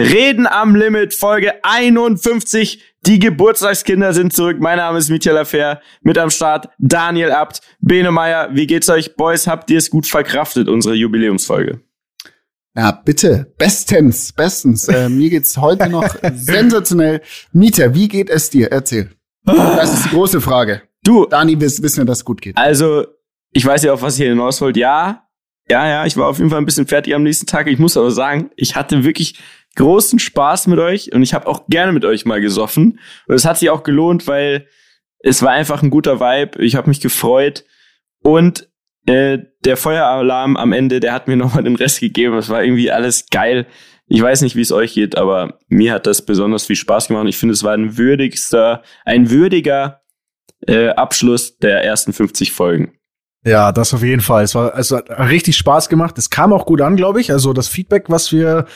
Reden am Limit, Folge 51. Die Geburtstagskinder sind zurück. Mein Name ist Michael Affair. Mit am Start Daniel Abt, Bene Meyer. Wie geht's euch, Boys? Habt ihr es gut verkraftet, unsere Jubiläumsfolge? Ja, bitte. Bestens, bestens. Äh, mir geht's heute noch sensationell. Mieter, wie geht es dir? Erzähl. Das ist die große Frage. Du. Dani, wiss, wissen wir, dass es gut geht. Also, ich weiß ja, auf was ihr hinaus wollt. Ja, ja, ja, ich war auf jeden Fall ein bisschen fertig am nächsten Tag. Ich muss aber sagen, ich hatte wirklich großen Spaß mit euch und ich habe auch gerne mit euch mal gesoffen. Und es hat sich auch gelohnt, weil es war einfach ein guter Vibe. Ich habe mich gefreut und äh, der Feueralarm am Ende, der hat mir nochmal den Rest gegeben. Es war irgendwie alles geil. Ich weiß nicht, wie es euch geht, aber mir hat das besonders viel Spaß gemacht. Ich finde, es war ein würdigster, ein würdiger äh, Abschluss der ersten 50 Folgen. Ja, das auf jeden Fall. Es war, es hat richtig Spaß gemacht. Es kam auch gut an, glaube ich. Also das Feedback, was wir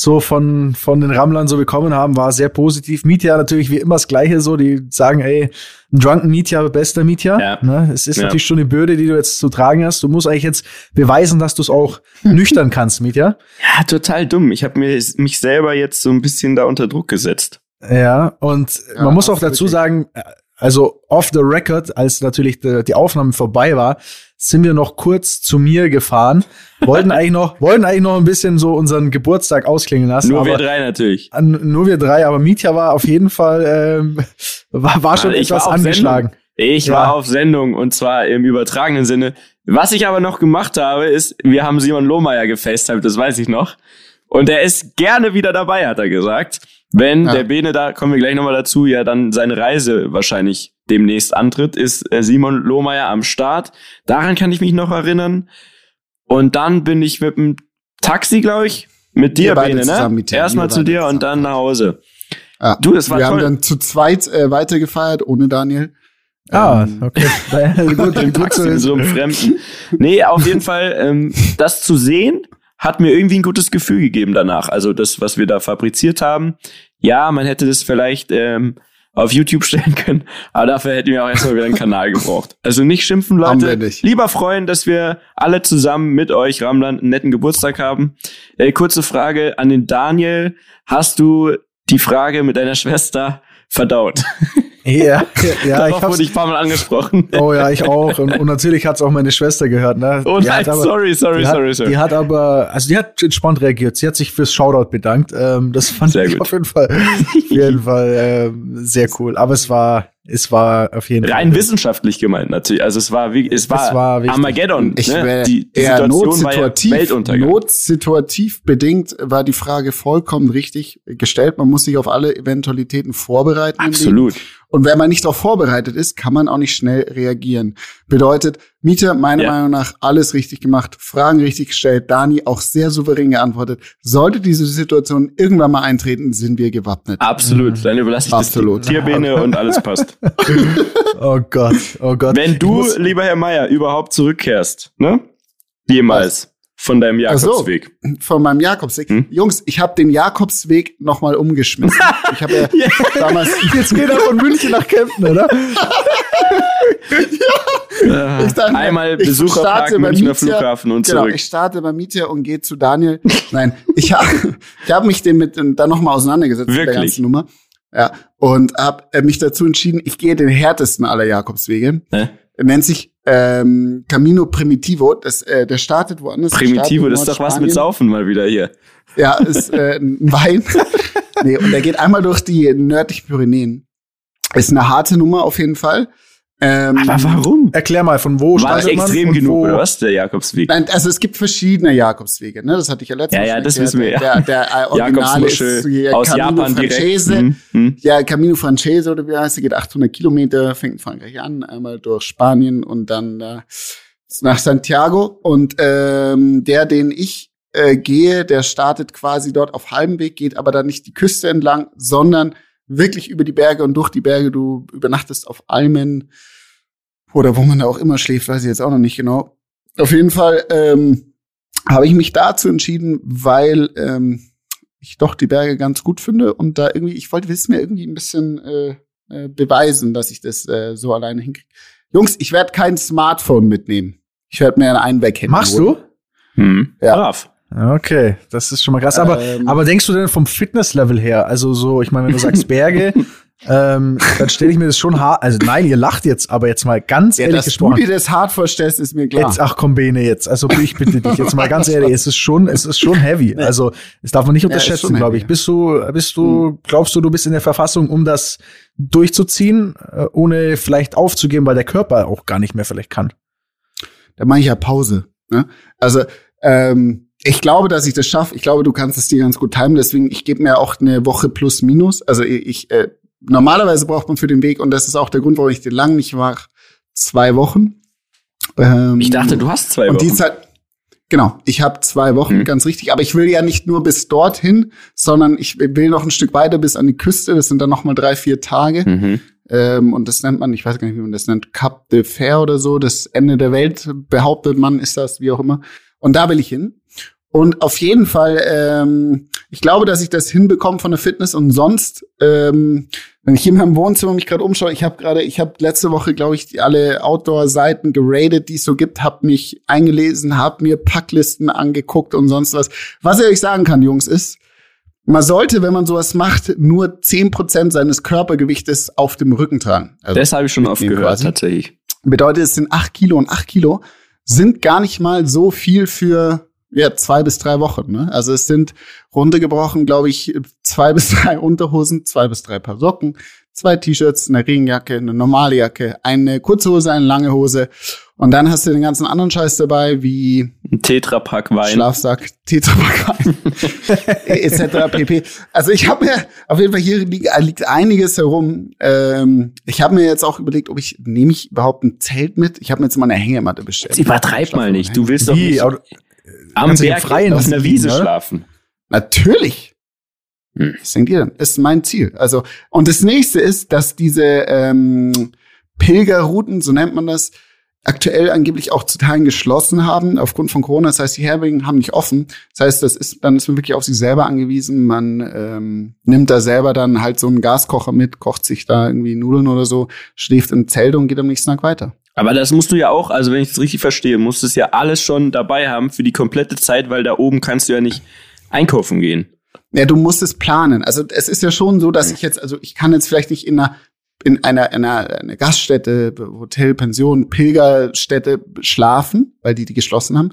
so von, von den Rammlern so bekommen haben, war sehr positiv. Mietja natürlich wie immer das Gleiche so. Die sagen, ey, ein Drunken Mietja, bester Mietja. Ja. Ne? Es ist Ja. natürlich schon eine Bürde, die du jetzt zu tragen hast. Du musst eigentlich jetzt beweisen, dass du es auch nüchtern kannst, Mietja. Ja, total dumm. Ich habe mir mich selber jetzt so ein bisschen da unter Druck gesetzt. Ja, und Ja, man muss auch dazu wirklich. sagen, äh, also off the record, als natürlich die, die Aufnahme vorbei war, sind wir noch kurz zu mir gefahren, wollten eigentlich noch, wollten eigentlich noch ein bisschen so unseren Geburtstag ausklingen lassen. Nur wir drei natürlich. An, nur wir drei, aber Mietja war auf jeden Fall, ähm, war, war schon Ich war etwas auf angeschlagen. Ich Ja. war auf Sendung und zwar im übertragenen Sinne. Was ich aber noch gemacht habe, ist, wir haben Simon Lohmeier gefacetimed, das weiß ich noch. Und er ist gerne wieder dabei, hat er gesagt. Wenn Ja. der Bene, da kommen wir gleich nochmal dazu, ja dann seine Reise wahrscheinlich demnächst antritt, ist äh, Simon Lohmeier am Start. Daran kann ich mich noch erinnern. Und dann bin ich mit dem Taxi, glaube ich, mit dir, Bene, zusammen ne? mit dir, Erstmal wir zu dir und dann nach Hause. Ja. Du, das war wir haben toll. dann zu zweit äh, weitergefeiert, ohne Daniel. Ah, Ähm, okay. gut, Im Taxi, in so einem Fremden. Nee, auf jeden Fall, ähm, das zu sehen, hat mir irgendwie ein gutes Gefühl gegeben danach. Also das, was wir da fabriziert haben. Ja, man hätte das vielleicht ähm, auf YouTube stellen können, aber dafür hätten wir auch erstmal wieder einen Kanal gebraucht. Also nicht schimpfen, Leute. nicht. Lieber freuen, dass wir alle zusammen mit euch, Ramlan, einen netten Geburtstag haben. Äh, kurze Frage an den Daniel. Hast du die Frage mit deiner Schwester verdaut? Ja, ja, ich hab's, wurde ich ein paar Mal angesprochen. Oh ja, ich auch. Und, und natürlich hat's auch meine Schwester gehört. Ne? Oh nein, hat aber- sorry, sorry, hat, sorry, sorry. Die hat aber, also die hat entspannt reagiert. Sie hat sich fürs Shoutout bedankt. Ähm, das fand Sehr ich gut. auf jeden Fall, auf jeden Fall ähm, sehr cool. Aber es war, es war auf jeden Rein Fall. wissenschaftlich gemeint natürlich. Also es war wie es war, war wichtig. Armageddon. Ich ne? die, die eher Situation war ja notsituativ, Weltuntergang. notsituativ bedingt war die Frage vollkommen richtig gestellt. Man muss sich auf alle Eventualitäten vorbereiten. im Leben. Absolut. Und wenn man nicht darauf vorbereitet ist, kann man auch nicht schnell reagieren. Bedeutet, Mieter, meiner Ja. Meinung nach, alles richtig gemacht, Fragen richtig gestellt, Dani auch sehr souverän geantwortet. Sollte diese Situation irgendwann mal eintreten, sind wir gewappnet. Absolut. Dann überlasse ich Absolut. das Tierbene und alles passt. Oh Gott, oh Gott. Wenn du, lieber Herr Meier, überhaupt zurückkehrst, ne? Jemals von deinem Ach so. Jakobsweg. Von meinem Jakobsweg. Hm? Jungs, ich habe den Jakobsweg nochmal umgeschmissen. Ich habe ja damals Jetzt geht er von München nach Kempten, oder? Ich dachte, Einmal ich Besucherpark Münchner Mietja- Flughafen und genau, zurück. ich starte beim Mieter und gehe zu Daniel. Nein, ich habe ich hab mich den mit dann nochmal auseinandergesetzt mit der Wirklich? ganzen Nummer. Ja, und habe äh, mich dazu entschieden, ich gehe den härtesten aller Jakobswege. Hä? Er nennt sich ähm, Camino Primitivo. Das, äh, der startet woanders. Der Primitivo, das ist doch was mit. Saufen mal wieder hier. Ja, ist äh, ein Wein. nee, und der geht einmal durch die nördlichen Pyrenäen. Ist eine harte Nummer auf jeden Fall. Ähm, Aber warum? Erklär mal, von wo War startet extrem genug, wo, oder was, der Jakobsweg? Nein, also es gibt verschiedene Jakobswege, ne? Das hatte ich ja letztens Ja, ja, das erklärt. wissen wir, ja. Der, der äh, Originale ist hier aus Camino Japan Francese. direkt. Hm, hm. Ja, Camino Francese oder wie heißt der, geht 800 Kilometer, fängt in Frankreich an, einmal durch Spanien und dann äh, nach Santiago. Und ähm, der, den ich äh, gehe, der startet quasi dort auf halbem Weg, geht aber dann nicht die Küste entlang, sondern wirklich über die Berge und durch die Berge. Du übernachtest auf Almen oder wo man da auch immer schläft, weiß ich jetzt auch noch nicht genau. Auf jeden Fall ähm, habe ich mich dazu entschieden, weil ähm, ich doch die Berge ganz gut finde und da irgendwie, ich wollte wissen mir irgendwie ein bisschen äh, äh, beweisen, dass ich das äh, so alleine hinkriege. Jungs, ich werde kein Smartphone mitnehmen. Ich werde mir ein Einweg Machst du? Hm. Ja. Brav. Okay, das ist schon mal krass. Aber, Ähm. aber denkst du denn vom Fitnesslevel her? Also so, ich meine, wenn du sagst Berge, ähm, dann stelle ich mir das schon hart. Also nein, ihr lacht jetzt, aber jetzt mal ganz Ja, ehrlich dass du gesprochen. dir das hart vorstellst, ist mir klar. Jetzt, ach komm, Bene, jetzt. Also ich bitte dich, jetzt mal ganz ehrlich, es ist schon, es ist schon heavy. Also, das darf man nicht unterschätzen, schon glaube ich. Bist du, bist du, glaubst du, du bist in der Verfassung, um das durchzuziehen, äh, ohne vielleicht aufzugeben, weil der Körper auch gar nicht mehr vielleicht kann? da mache ich ja Pause. Ne? Also ähm, ich glaube, dass ich das schaffe. Ich glaube, du kannst es dir ganz gut timen. Deswegen, ich gebe mir auch eine Woche plus minus. Also ich, äh, normalerweise braucht man für den Weg, und das ist auch der Grund, warum ich den lang nicht mache, zwei Wochen. Ähm, Ich dachte, du hast zwei und die Wochen. Zeit, genau, ich habe zwei Wochen, Mhm. ganz richtig. Aber ich will ja nicht nur bis dorthin, sondern ich will noch ein Stück weiter bis an die Küste. Das sind dann noch mal drei, vier Tage. Mhm. Ähm, und das nennt man, ich weiß gar nicht, wie man das nennt, Cap de Fer oder so. Das Ende der Welt behauptet man, ist das, wie auch immer. Und da will ich hin. Und auf jeden Fall, ähm, ich glaube, dass ich das hinbekomme von der Fitness und sonst, ähm, wenn ich hier in meinem Wohnzimmer mich gerade umschaue, ich habe gerade, ich habe letzte Woche, glaube ich, alle Outdoor-Seiten geradet, die es so gibt, habe mich eingelesen, habe mir Packlisten angeguckt und sonst was. Was ich euch sagen kann, Jungs, ist, man sollte, wenn man sowas macht, nur 10% seines Körpergewichtes auf dem Rücken tragen. Also, Das habe ich schon oft gehört, quasi. tatsächlich. Bedeutet, es sind acht Kilo und acht Kilo sind gar nicht mal so viel für ja, zwei bis drei Wochen. Ne? Also es sind runtergebrochen, glaube ich, zwei bis drei Unterhosen, zwei bis drei Paar Socken, zwei T-Shirts, eine Regenjacke, eine normale Jacke, eine kurze Hose, eine lange Hose. Und dann hast du den ganzen anderen Scheiß dabei, wie Ein Tetrapack Wein. Schlafsack, Tetrapack, etc. pp. Also ich habe mir auf jeden Fall hier liegt, liegt einiges herum. Ähm, ich habe mir jetzt auch überlegt, ob ich nehme ich überhaupt ein Zelt mit. Ich habe mir jetzt mal eine Hängematte bestellt. Jetzt übertreib mal nicht. Du willst doch Wie? nicht am Berg Freien auf einer Wiese oder? schlafen. Natürlich. Hm. Was denkt ihr denn? Ist mein Ziel. Also und das nächste ist, dass diese ähm, Pilgerrouten, so nennt man das, aktuell angeblich auch zu Teilen geschlossen haben aufgrund von Corona. Das heißt, die Herbergen haben nicht offen. Das heißt, das ist dann ist man wirklich auf sich selber angewiesen. Man ähm, nimmt da selber dann halt so einen Gaskocher mit, kocht sich da irgendwie Nudeln oder so, schläft im Zelt und geht am nächsten Tag weiter. Aber das musst du ja auch, also wenn ich das richtig verstehe, musst du es ja alles schon dabei haben für die komplette Zeit, weil da oben kannst du ja nicht einkaufen gehen. Ja, du musst es planen. Also es ist ja schon so, dass ich jetzt, also ich kann jetzt vielleicht nicht in einer in einer, einer, einer Gaststätte, Hotel, Pension, Pilgerstätte schlafen, weil die die geschlossen haben.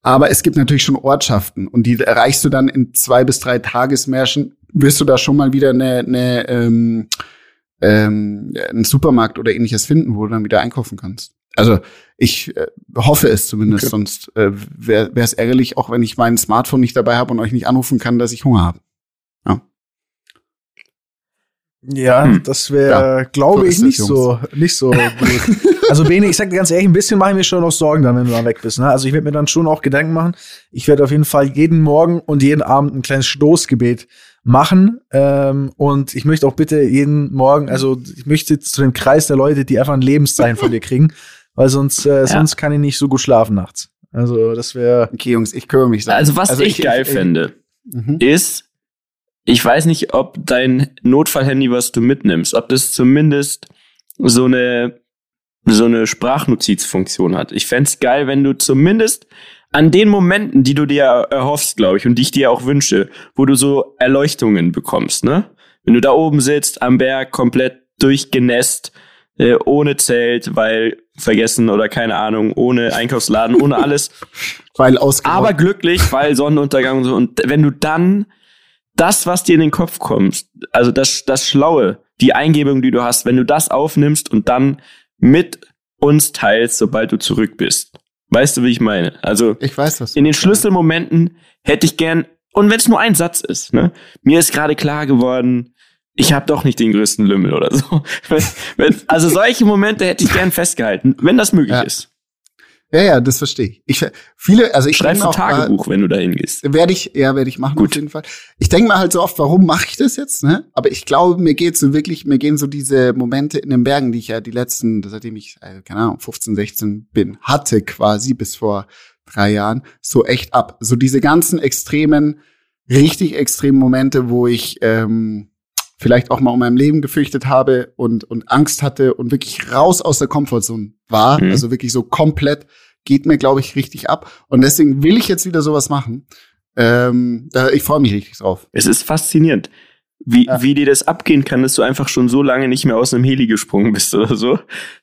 Aber es gibt natürlich schon Ortschaften und die erreichst du dann in zwei bis drei Tagesmärschen. Wirst du da schon mal wieder eine, eine ähm, ähm, einen Supermarkt oder ähnliches finden, wo du dann wieder einkaufen kannst. Also ich äh, hoffe es zumindest, Okay. sonst äh, wäre es ärgerlich, auch wenn ich mein Smartphone nicht dabei habe und euch nicht anrufen kann, dass ich Hunger habe. Ja, Hm. das wäre, Ja, glaube so ich, nicht so, nicht so gut. also Bene, ich sag dir ganz ehrlich, ein bisschen mache ich mir schon noch Sorgen dann, wenn du dann weg bist. Ne? Also ich werde mir dann schon auch Gedanken machen. Ich werde auf jeden Fall jeden Morgen und jeden Abend ein kleines Stoßgebet machen. Ähm, und ich möchte auch bitte jeden Morgen, also ich möchte zu dem Kreis der Leute, die einfach ein Lebenszeichen von dir kriegen, weil sonst, äh, sonst kann ich nicht so gut schlafen nachts. Also das wäre. Okay, Jungs, ich kümmere mich. Also was ich, geil ich, fände, Mhm. ist, ich weiß nicht, ob dein Notfallhandy, was du mitnimmst, ob das zumindest so eine, so eine Sprachnotizfunktion hat. Ich fänd's geil, wenn du zumindest an den Momenten, die du dir erhoffst, glaube ich, und die ich dir auch wünsche, wo du so Erleuchtungen bekommst, ne? Wenn du da oben sitzt, am Berg, komplett durchgenässt, äh, ohne Zelt, weil vergessen oder keine Ahnung, ohne Einkaufsladen, ohne alles, Weil ausgeraubt. aber glücklich, weil Sonnenuntergang und so. Und wenn du dann das, was dir in den Kopf kommt, also das, das Schlaue, die Eingebung, die du hast, wenn du das aufnimmst und dann mit uns teilst, sobald du zurück bist. Weißt du, wie ich meine? Also ich weiß was. in den Schlüsselmomenten hätte ich gern, und wenn es nur ein Satz ist, ne, mir ist gerade klar geworden, ich habe doch nicht den größten Lümmel oder so. Wenn- wenn, also solche Momente hätte ich gern festgehalten, wenn das möglich Ja. ist. Ja, ja, das verstehe ich. Ich viele, also ich Schreib denke ein Tagebuch, wenn du da hingehst. Werde ich, ja, werde ich machen Gut. auf jeden Fall. Ich denke mal halt so oft, warum mache ich das jetzt? Ne? Aber ich glaube, mir geht so wirklich, mir gehen so diese Momente in den Bergen, die ich ja die letzten, seitdem ich, äh, keine Ahnung, 15, 16 bin, hatte quasi bis vor drei Jahren, so echt ab. So diese ganzen extremen, richtig extremen Momente, wo ich ähm, vielleicht auch mal um mein Leben gefürchtet habe und, und Angst hatte und wirklich raus aus der Komfortzone war. Mhm. Also wirklich so komplett geht mir, glaube ich, richtig ab. Und deswegen will ich jetzt wieder sowas machen. Ähm, da, ich freue mich richtig drauf. Es ist faszinierend, wie, ja. wie dir das abgehen kann, dass du einfach schon so lange nicht mehr aus einem Heli gesprungen bist oder so.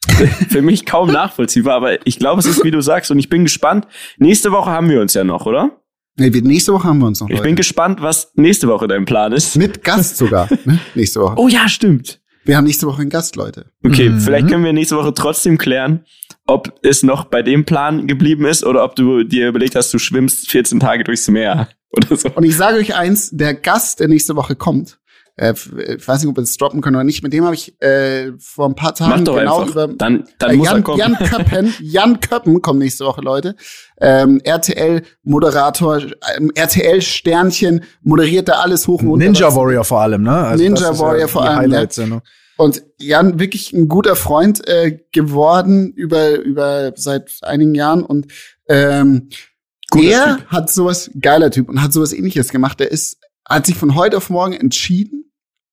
Für mich kaum nachvollziehbar, aber ich glaube, es ist, wie du sagst, und ich bin gespannt. Nächste Woche haben wir uns ja noch, oder? Nee, nächste Woche haben wir uns noch. Ich bin gespannt, was nächste Woche dein Plan ist. Mit Gast sogar, ne? nächste Woche. Oh ja, stimmt. Wir haben nächste Woche einen Gast, Leute. Okay, mhm. vielleicht können wir nächste Woche trotzdem klären, ob es noch bei dem Plan geblieben ist oder ob du dir überlegt hast, du schwimmst 14 Tage durchs Meer oder so. Und ich sage euch eins, der Gast, der nächste Woche kommt, äh, ich weiß nicht, ob wir das droppen können oder nicht. Mit dem habe ich äh, vor ein paar Tagen genau einfach. über dann, dann äh, muss Jan, er kommen. Jan Köppen, Jan Köppen kommt nächste Woche, Leute. Ähm, RTL-Moderator, ähm, RTL-Sternchen, moderiert da alles hoch und Ninja Warrior vor allem, ne? Also Ninja Warrior ja vor allem. Ja. Und Jan wirklich ein guter Freund äh, geworden über über seit einigen Jahren und ähm, Guter er typ. hat sowas geiler Typ und hat sowas ähnliches gemacht. Der ist hat sich von heute auf morgen entschieden,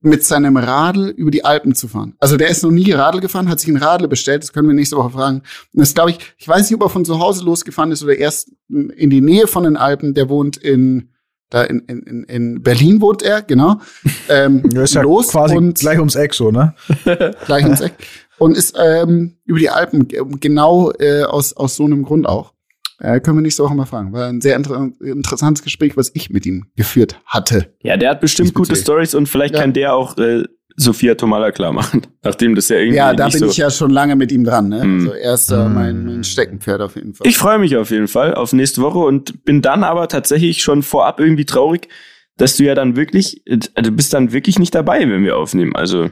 mit seinem Radl über die Alpen zu fahren. Also der ist noch nie Radl gefahren, hat sich ein Radl bestellt, das können wir nächste Woche fragen. Und das glaube ich, ich weiß nicht, ob er von zu Hause losgefahren ist oder erst in die Nähe von den Alpen. Der wohnt in da in, in, in Berlin wohnt er, genau. Ähm, ja, ist ja los quasi und gleich ums Eck so, ne? gleich ums Eck. Und ist ähm, über die Alpen, genau äh, aus, aus so einem Grund auch. Äh, können wir nächste Woche mal fragen. War ein sehr inter interessantes Gespräch, was ich mit ihm geführt hatte. Ja, der hat bestimmt gute Stories und vielleicht ja. kann der auch äh, Sophia Tomala klar machen, nachdem das ja irgendwie. Ja, da bin so ich ja schon lange mit ihm dran. Ne? Mm. Also er ist äh, mein, mein Steckenpferd auf jeden Fall. Ich freue mich auf jeden Fall auf nächste Woche und bin dann aber tatsächlich schon vorab irgendwie traurig, dass du ja dann wirklich, äh, du bist dann wirklich nicht dabei, wenn wir aufnehmen. Also.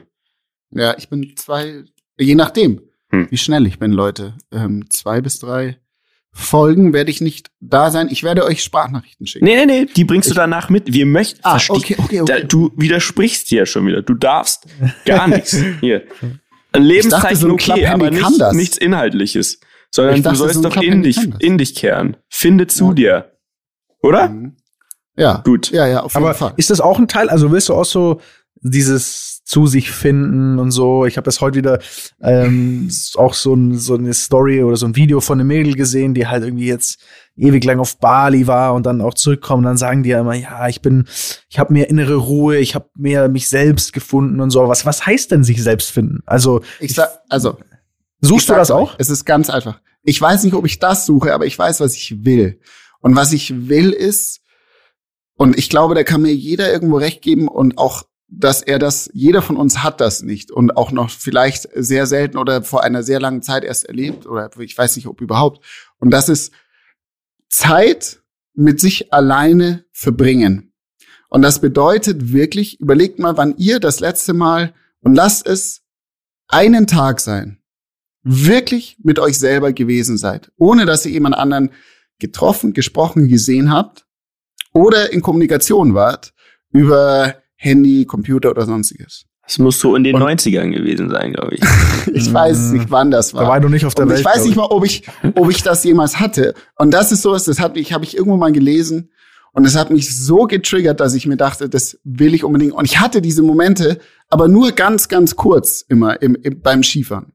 Ja, ich bin zwei, je nachdem, hm. wie schnell ich bin, Leute. Ähm, zwei bis drei Folgen werde ich nicht da sein. Ich werde euch Sprachnachrichten schicken. Nee, nee, nee, die bringst ich, du danach mit. Wir möchten. Ah, okay, okay, okay. Da, du widersprichst hier schon wieder. Du darfst gar nichts. Hier. Ein Lebenszeichen dachte, so okay, aber nicht, nichts Inhaltliches. Sondern dachte, du sollst so doch in dich, in dich kehren. Finde zu ja. dir. Oder? Mhm. Ja. Gut. Ja, ja, auf jeden aber Fall. Ist das auch ein Teil? Also willst du auch so dieses zu sich finden und so. Ich habe das heute wieder ähm, auch so, ein, so eine Story oder so ein Video von einem Mädel gesehen, die halt irgendwie jetzt ewig lang auf Bali war und dann auch zurückkommt. Dann sagen die ja immer, ja, ich bin, ich habe mehr innere Ruhe, ich habe mehr mich selbst gefunden und so. Was, was heißt denn sich selbst finden? Also ich sag, also suchst du das auch? Es ist ganz einfach. Ich weiß nicht, ob ich das suche, aber ich weiß, was ich will. Und was ich will ist, und ich glaube, da kann mir jeder irgendwo recht geben und auch dass er das, jeder von uns hat das nicht und auch noch vielleicht sehr selten oder vor einer sehr langen Zeit erst erlebt oder ich weiß nicht, ob überhaupt. Und das ist Zeit mit sich alleine verbringen. Und das bedeutet wirklich, überlegt mal, wann ihr das letzte Mal und lasst es einen Tag sein, wirklich mit euch selber gewesen seid, ohne dass ihr jemand anderen getroffen, gesprochen, gesehen habt oder in Kommunikation wart über Handy, Computer oder sonstiges. Das muss so in den und 90ern gewesen sein, glaube ich. ich weiß nicht, wann das war. Da war du nicht auf der und Welt. Ich weiß nicht mal, ob ich, ob ich das jemals hatte. Und das ist sowas, das hat mich, habe ich irgendwo mal gelesen. Und es hat mich so getriggert, dass ich mir dachte, das will ich unbedingt. Und ich hatte diese Momente, aber nur ganz, ganz kurz immer im, im, beim Skifahren.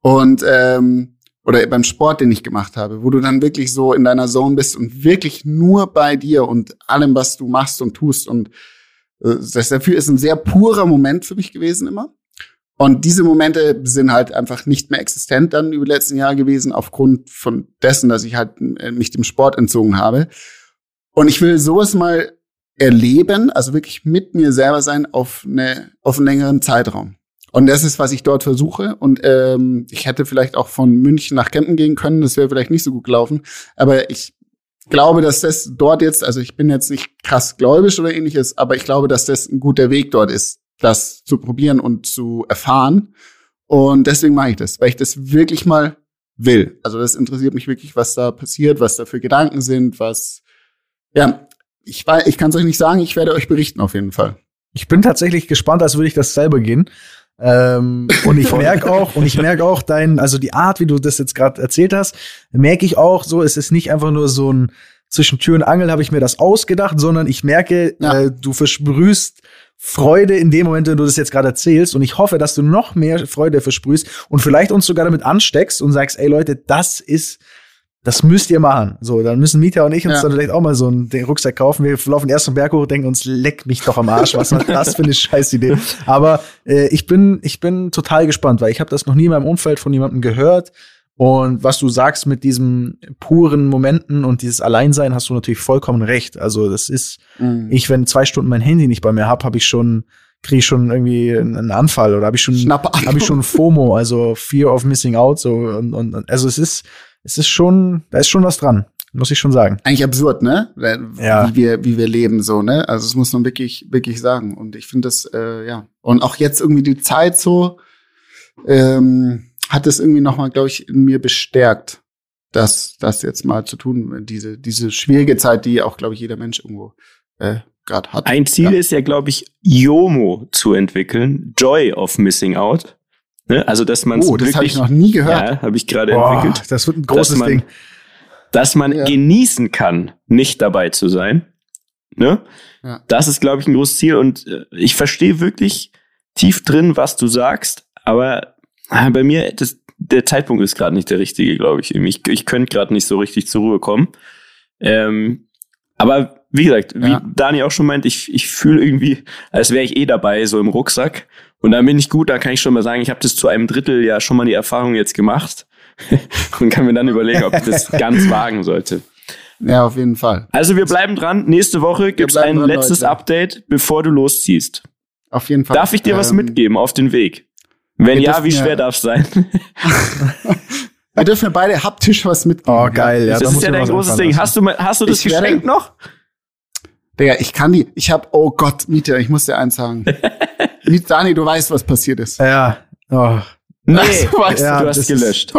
Und ähm, oder beim Sport, den ich gemacht habe, wo du dann wirklich so in deiner Zone bist und wirklich nur bei dir und allem, was du machst und tust und äh, das dafür ist ein sehr purer Moment für mich gewesen immer. Und diese Momente sind halt einfach nicht mehr existent dann über die letzten Jahre gewesen, aufgrund von dessen, dass ich halt äh, mich dem Sport entzogen habe. Und ich will sowas mal erleben, also wirklich mit mir selber sein auf, eine, auf einen längeren Zeitraum. Und das ist, was ich dort versuche. Und ähm, ich hätte vielleicht auch von München nach Kempten gehen können. Das wäre vielleicht nicht so gut gelaufen. Aber ich glaube, dass das dort jetzt, also ich bin jetzt nicht krass gläubisch oder ähnliches, aber ich glaube, dass das ein guter Weg dort ist, das zu probieren und zu erfahren. Und deswegen mache ich das, weil ich das wirklich mal will. Also das interessiert mich wirklich, was da passiert, was da für Gedanken sind, was, ja, ich weiß, ich kann es euch nicht sagen, ich werde euch berichten auf jeden Fall. Ich bin tatsächlich gespannt, als würde ich das selber gehen. Ähm, und ich merke auch, und ich merke auch dein, also die Art, wie du das jetzt gerade erzählt hast, merke ich auch so, es ist nicht einfach nur so ein zwischen Tür und Angel habe ich mir das ausgedacht, sondern ich merke, ja. äh, du versprühst Freude in dem Moment, wenn du das jetzt gerade erzählst. Und ich hoffe, dass du noch mehr Freude versprühst und vielleicht uns sogar damit ansteckst und sagst, ey Leute, das ist das müsst ihr machen. So, dann müssen Mieter und ich uns Ja. dann vielleicht auch mal so einen den Rucksack kaufen. Wir laufen erst den Berg hoch, denken uns, leck mich doch am Arsch. Was war das für eine Scheißidee? Aber äh, ich bin, ich bin total gespannt, weil ich habe das noch nie in meinem Umfeld von jemandem gehört. Und was du sagst mit diesen puren Momenten und dieses Alleinsein, hast du natürlich vollkommen recht. Also das ist, Mhm. ich, wenn zwei Stunden mein Handy nicht bei mir hab, habe ich schon, kriege ich schon irgendwie einen Anfall oder habe ich schon, habe ich schon FOMO, also Fear of Missing Out. So und und- also es ist, es ist schon, da ist schon was dran, muss ich schon sagen. eigentlich absurd, ne? Weil- Ja. Wie wir, wie wir leben, so, ne? Also, das muss man wirklich, wirklich sagen. Und ich finde das, äh, ja. Und auch jetzt irgendwie die Zeit so, ähm, hat es irgendwie nochmal, glaube ich, in mir bestärkt, das, das jetzt mal zu tun. Diese, diese schwierige Zeit, die auch, glaube ich, jeder Mensch irgendwo, äh, gerade hat. Ein Ziel Ja. ist ja, glaube ich, YOMO zu entwickeln. Joy of Missing Out. Ne? Also, dass man Oh, das habe ich noch nie gehört. ja, habe ich gerade entwickelt, das wird ein großes man- Ding. dass man Ja. genießen kann, nicht dabei zu sein. Ne? Ja. Das ist, glaube ich, ein großes Ziel und äh, ich verstehe wirklich tief drin, was du sagst, aber äh, bei mir, das, der Zeitpunkt ist gerade nicht der richtige, glaube ich. Ich, ich könnte gerade nicht so richtig zur Ruhe kommen. Ähm, aber wie gesagt, wie Ja. Dani auch schon meint, ich, ich fühle irgendwie, als wäre ich eh dabei, so im Rucksack. Und dann bin ich gut, da kann ich schon mal sagen, ich habe das zu einem Drittel ja schon mal die Erfahrung jetzt gemacht und kann mir dann überlegen, ob ich das ganz wagen sollte. Ja, auf jeden Fall. Also wir bleiben dran. Nächste Woche gibt's bleiben ein dran, letztes Leute. Update, bevor du losziehst. Auf jeden Fall. Darf ich dir was Ähm, mitgeben auf den Weg? Wenn ja, wie ja- schwer darf's sein? Wir dürfen ja beide haptisch was mitgeben. Oh, geil, ja. das da ist ja dein was großes Ding. Hast du, hast du das Ich werde- Geschenk noch? Digga, ich kann die, ich hab, oh Gott, Mieter, ich muss dir eins sagen. Dani, du weißt, was passiert ist. Ja, oh, Nee, du weißt, ja, du hast das gelöscht.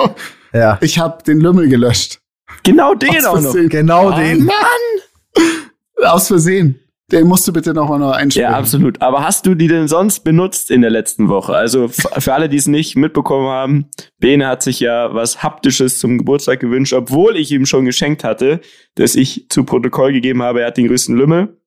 ja. Ich habe den Lümmel gelöscht. Genau den Aus auch noch. Versehen. Genau Oh, den. Aus Versehen. Den musst du bitte nochmal noch einsprechen. Ja, absolut. Aber hast du die denn sonst benutzt in der letzten Woche? Also für alle, die es nicht mitbekommen haben, Bene hat sich ja was Haptisches zum Geburtstag gewünscht, obwohl ich ihm schon geschenkt hatte, dass ich zu Protokoll gegeben habe, er hat den größten Lümmel.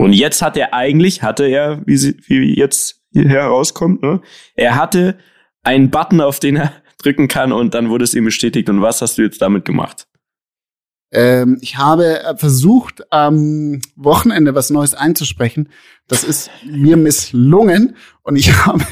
Und jetzt hat er eigentlich, hatte er, wie, sie, wie jetzt hier herauskommt, ne? er hatte einen Button, auf den er drücken kann und dann wurde es ihm bestätigt. Und was hast du jetzt damit gemacht? Ähm, ich habe äh, versucht, am Wochenende was Neues einzusprechen. Das ist mir misslungen und ich habe,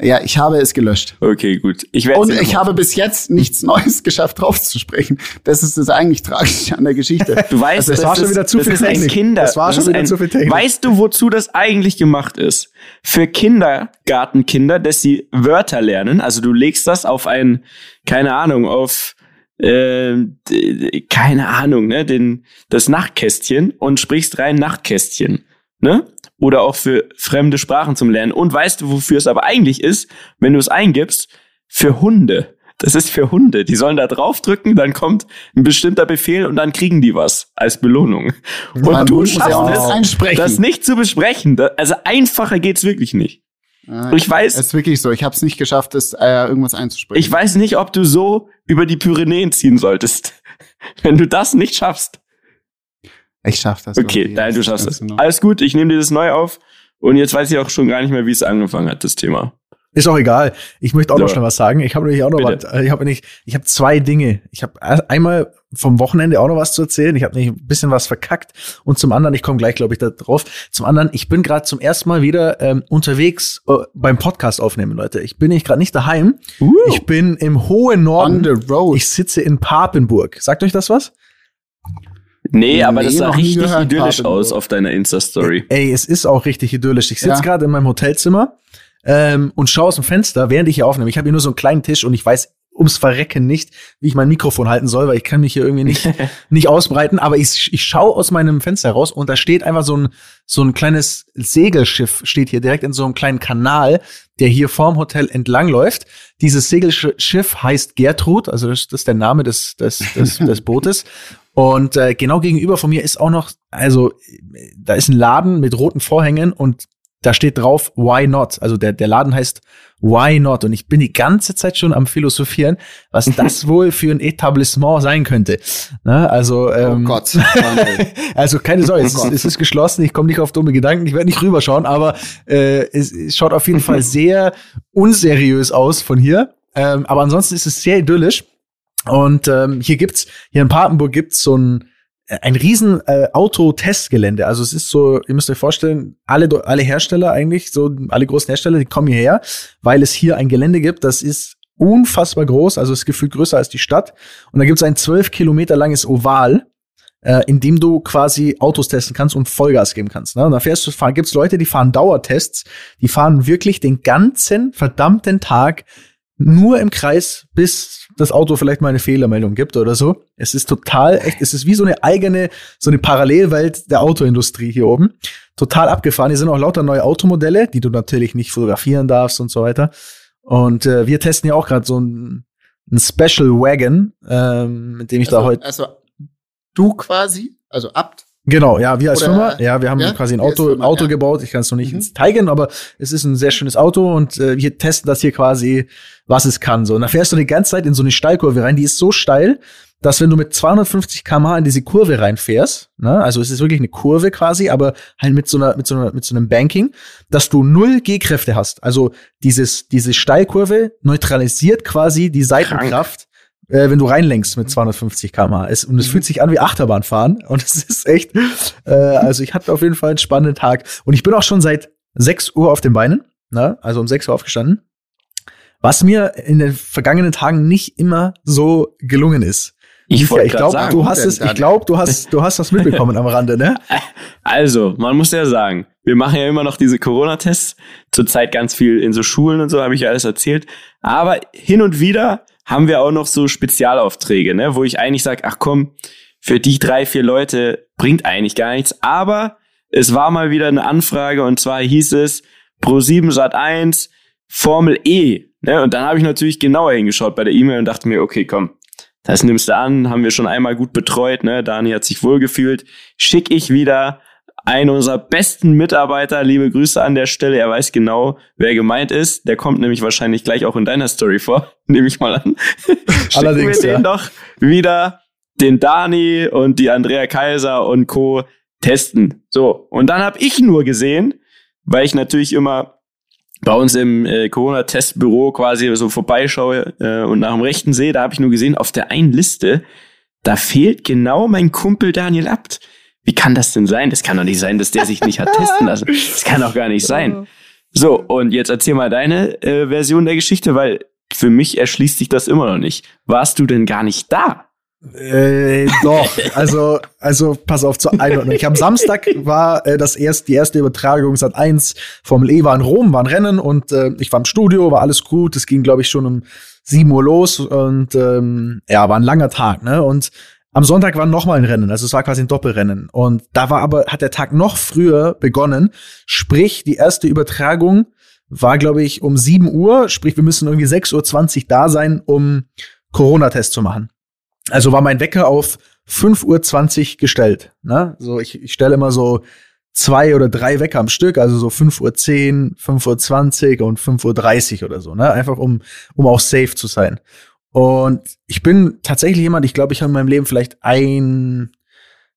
ja, ich habe es gelöscht. Okay, gut. Ich werde Und ich habe bis jetzt nichts Neues geschafft, draufzusprechen. Das ist das eigentlich Tragische an der Geschichte. Du weißt, Also, das war schon wieder zu das viel ist ein Technik. Kinder. Das war schon ist wieder ein, zu viel Technik. Weißt du, wozu das eigentlich gemacht ist? Für Kindergartenkinder, dass sie Wörter lernen. Also du legst das auf ein, keine Ahnung, auf äh, keine Ahnung, ne, den das Nachtkästchen und sprichst rein Nachtkästchen, ne? Oder auch für fremde Sprachen zum Lernen. Und weißt du, wofür es aber eigentlich ist, wenn du es eingibst? Für Hunde. Das ist für Hunde. Die sollen da draufdrücken, dann kommt ein bestimmter Befehl und dann kriegen die was als Belohnung. Und Mein du ja schaffst das es, das nicht zu besprechen. Also einfacher geht's wirklich nicht. Ja, Ich weiß- Es ist wirklich so. Ich habe es nicht geschafft, das äh, irgendwas einzusprechen. Ich weiß nicht, ob du so über die Pyrenäen ziehen solltest. Wenn du das nicht schaffst. Ich schaff das. Okay, nein, du schaffst es. genau. Alles gut, ich nehme dir das neu auf. Und jetzt weiß ich auch schon gar nicht mehr, wie es angefangen hat, das Thema. Ist auch egal. Ich möchte auch noch So. schnell was sagen. Ich habe nämlich auch noch Bitte. was. äh, Ich habe nicht. Ich habe zwei Dinge. Ich habe einmal vom Wochenende auch noch was zu erzählen. Ich habe nämlich ein bisschen was verkackt. Und zum anderen, ich komme gleich, glaube ich, da drauf. Zum anderen, ich bin gerade zum ersten Mal wieder ähm, unterwegs äh, beim Podcast aufnehmen, Leute. Ich bin nicht gerade nicht daheim. Ich bin im hohen On Norden. the road. Ich sitze in Papenburg. Sagt euch das was? Nee, aber das Nee, sah noch nie richtig idyllisch Papenburg. aus auf deiner Insta-Story. Ey, es ist auch richtig idyllisch. Ich sitze Ja. gerade in meinem Hotelzimmer ähm, und schaue aus dem Fenster, während ich hier aufnehme. Ich habe hier nur so einen kleinen Tisch und ich weiß ums Verrecken nicht, wie ich mein Mikrofon halten soll, weil ich kann mich hier irgendwie nicht, nicht ausbreiten. Aber ich, ich schaue aus meinem Fenster raus und da steht einfach so ein, so ein kleines Segelschiff, steht hier direkt in so einem kleinen Kanal, der hier vorm Hotel entlangläuft. Dieses Segelschiff heißt Gertrud, also das, das ist der Name des, des, des, des Bootes. Und äh, genau gegenüber von mir ist auch noch, also da ist ein Laden mit roten Vorhängen und da steht drauf Why Not. Also der, der Laden heißt Why Not. Und ich bin die ganze Zeit schon am Philosophieren, was das wohl für ein Etablissement sein könnte. Ne? Also, oh ähm, Gott. Manuel. also keine Sorge, es, Oh ist, Gott. es ist geschlossen, ich komme nicht auf dumme Gedanken, ich werde nicht rüberschauen, aber äh, es, es schaut auf jeden Fall sehr unseriös aus von hier. Ähm, aber ansonsten ist es sehr idyllisch. Und ähm, hier gibt's, hier in Papenburg gibt's so ein ein riesen äh, Autotestgelände. Also es ist so, ihr müsst euch vorstellen, alle alle Hersteller eigentlich, so alle großen Hersteller, die kommen hierher, weil es hier ein Gelände gibt, das ist unfassbar groß, also es gefühlt größer als die Stadt. Und da gibt es ein zwölf Kilometer langes Oval, äh, in dem du quasi Autos testen kannst und Vollgas geben kannst. Ne? Und da fährst du, fahr, gibt's Leute, die fahren Dauertests, die fahren wirklich den ganzen verdammten Tag nur im Kreis, bis das Auto vielleicht mal eine Fehlermeldung gibt oder so. Es ist total echt, es ist wie so eine eigene, so eine Parallelwelt der Autoindustrie hier oben. Total abgefahren. Hier sind auch lauter neue Automodelle, die du natürlich nicht fotografieren darfst und so weiter. Und äh, wir testen ja auch gerade so ein, ein Special Wagon, ähm, mit dem ich also, da heute. Also du quasi, also Abt. Genau, ja, wir als Oder, Firma, ja, wir haben ja, quasi ein Auto, Firma, Auto ja. gebaut. Ich kann es noch nicht Mhm. gehen, aber es ist ein sehr schönes Auto und äh, wir testen das hier quasi, was es kann. So, und da fährst du die ganze Zeit in so eine Steilkurve rein. Die ist so steil, dass wenn du mit 250 km/h in diese Kurve reinfährst, ne, also es ist wirklich eine Kurve quasi, aber halt mit so einer, mit so einer, mit so einem Banking, dass du null G-Kräfte hast. Also dieses, diese Steilkurve neutralisiert quasi die Seitenkraft, äh, wenn du reinlenkst mit 250 km/h. Es, und es fühlt sich an wie Achterbahnfahren. Und es ist echt, äh, also ich hatte auf jeden Fall einen spannenden Tag. Und ich bin auch schon seit 6 Uhr auf den Beinen, ne? also um 6 Uhr aufgestanden. Was mir in den vergangenen Tagen nicht immer so gelungen ist. Ich wollte ich glaube, du hast es, ich glaube, du hast, du hast das mitbekommen am Rande, ne? Also, man muss ja sagen, wir machen ja immer noch diese Corona-Tests. Zurzeit ganz viel in so Schulen und so, habe ich ja alles erzählt. Aber hin und wieder haben wir auch noch so Spezialaufträge, ne, wo ich eigentlich sage, ach komm, für die drei, vier Leute bringt eigentlich gar nichts. Aber es war mal wieder eine Anfrage und zwar hieß es Pro7 Sat 1 Formel E. Ne? Und dann habe ich natürlich genauer hingeschaut bei der E-Mail und dachte mir, okay, komm, das nimmst du an, haben wir schon einmal gut betreut, ne? Dani hat sich wohlgefühlt. Schick ich wieder einen unserer besten Mitarbeiter, liebe Grüße an der Stelle. Er weiß genau, wer gemeint ist. Der kommt nämlich wahrscheinlich gleich auch in deiner Story vor, nehme ich mal an. Allerdings, wir ja. den doch wieder den Dani und die Andrea Kaiser und Co. testen. So, und dann habe ich nur gesehen, weil ich natürlich immer bei uns im äh, Corona-Testbüro quasi so vorbeischaue äh, und nach dem Rechten sehe, da habe ich nur gesehen, auf der einen Liste, da fehlt genau mein Kumpel Daniel Abt. Wie kann das denn sein? Das kann doch nicht sein, dass der sich nicht hat testen lassen. Das kann doch gar nicht sein. So, und jetzt erzähl mal deine äh, Version der Geschichte, weil für mich erschließt sich das immer noch nicht. Warst du denn gar nicht da? Äh, doch, also, also pass auf zur Einordnung. Ich am Samstag war äh, das erst die erste Übertragung Sat 1 Formel E war in Rom, war ein Rennen und äh, ich war im Studio, war alles gut. Es ging, glaube ich, schon um 7 Uhr los und ähm, ja, war ein langer Tag, ne? Und am Sonntag war noch mal ein Rennen, also es war quasi ein Doppelrennen. Und da war aber, hat der Tag noch früher begonnen. Sprich, die erste Übertragung war, glaube ich, um 7 Uhr. Sprich, wir müssen irgendwie 6.20 Uhr da sein, um Corona-Test zu machen. Also war mein Wecker auf 5.20 Uhr gestellt. Ne? So, ich, ich stelle immer so zwei oder drei Wecker am Stück, also so 5.10 Uhr, 5.20 Uhr und 5.30 Uhr oder so, ne? Einfach um, um auch safe zu sein. Und ich bin tatsächlich jemand, ich glaube, ich habe in meinem Leben vielleicht ein,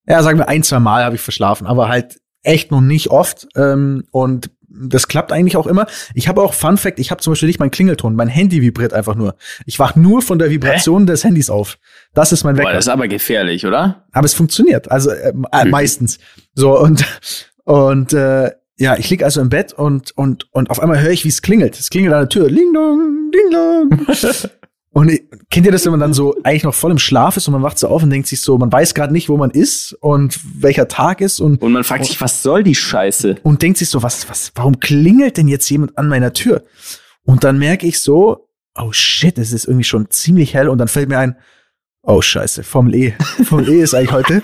ja, sagen wir ein, zwei Mal habe ich verschlafen, aber halt echt noch nicht oft. Ähm, und das klappt eigentlich auch immer. Ich habe auch Fun Fact, ich habe zum Beispiel nicht meinen Klingelton, mein Handy vibriert einfach nur. Ich wach nur von der Vibration des Handys auf. Das ist mein Wecker. Boah, das ist aber gefährlich, oder? Aber es funktioniert, also äh, äh, meistens. So und und äh, ja, ich lieg also im Bett und und und auf einmal höre ich, wie es klingelt. Es klingelt an der Tür, Ding dong, Ding dong. und kennt ihr das, wenn man dann so eigentlich noch voll im Schlaf ist und man wacht so auf und denkt sich so, man weiß gerade nicht, wo man ist und welcher Tag ist und Und man fragt sich, was soll die Scheiße? und denkt sich so, was, was, warum klingelt denn jetzt jemand an meiner Tür? Und dann merke ich so, oh shit, es ist irgendwie schon ziemlich hell und dann fällt mir ein, oh scheiße, Formel E. Formel E ist eigentlich heute.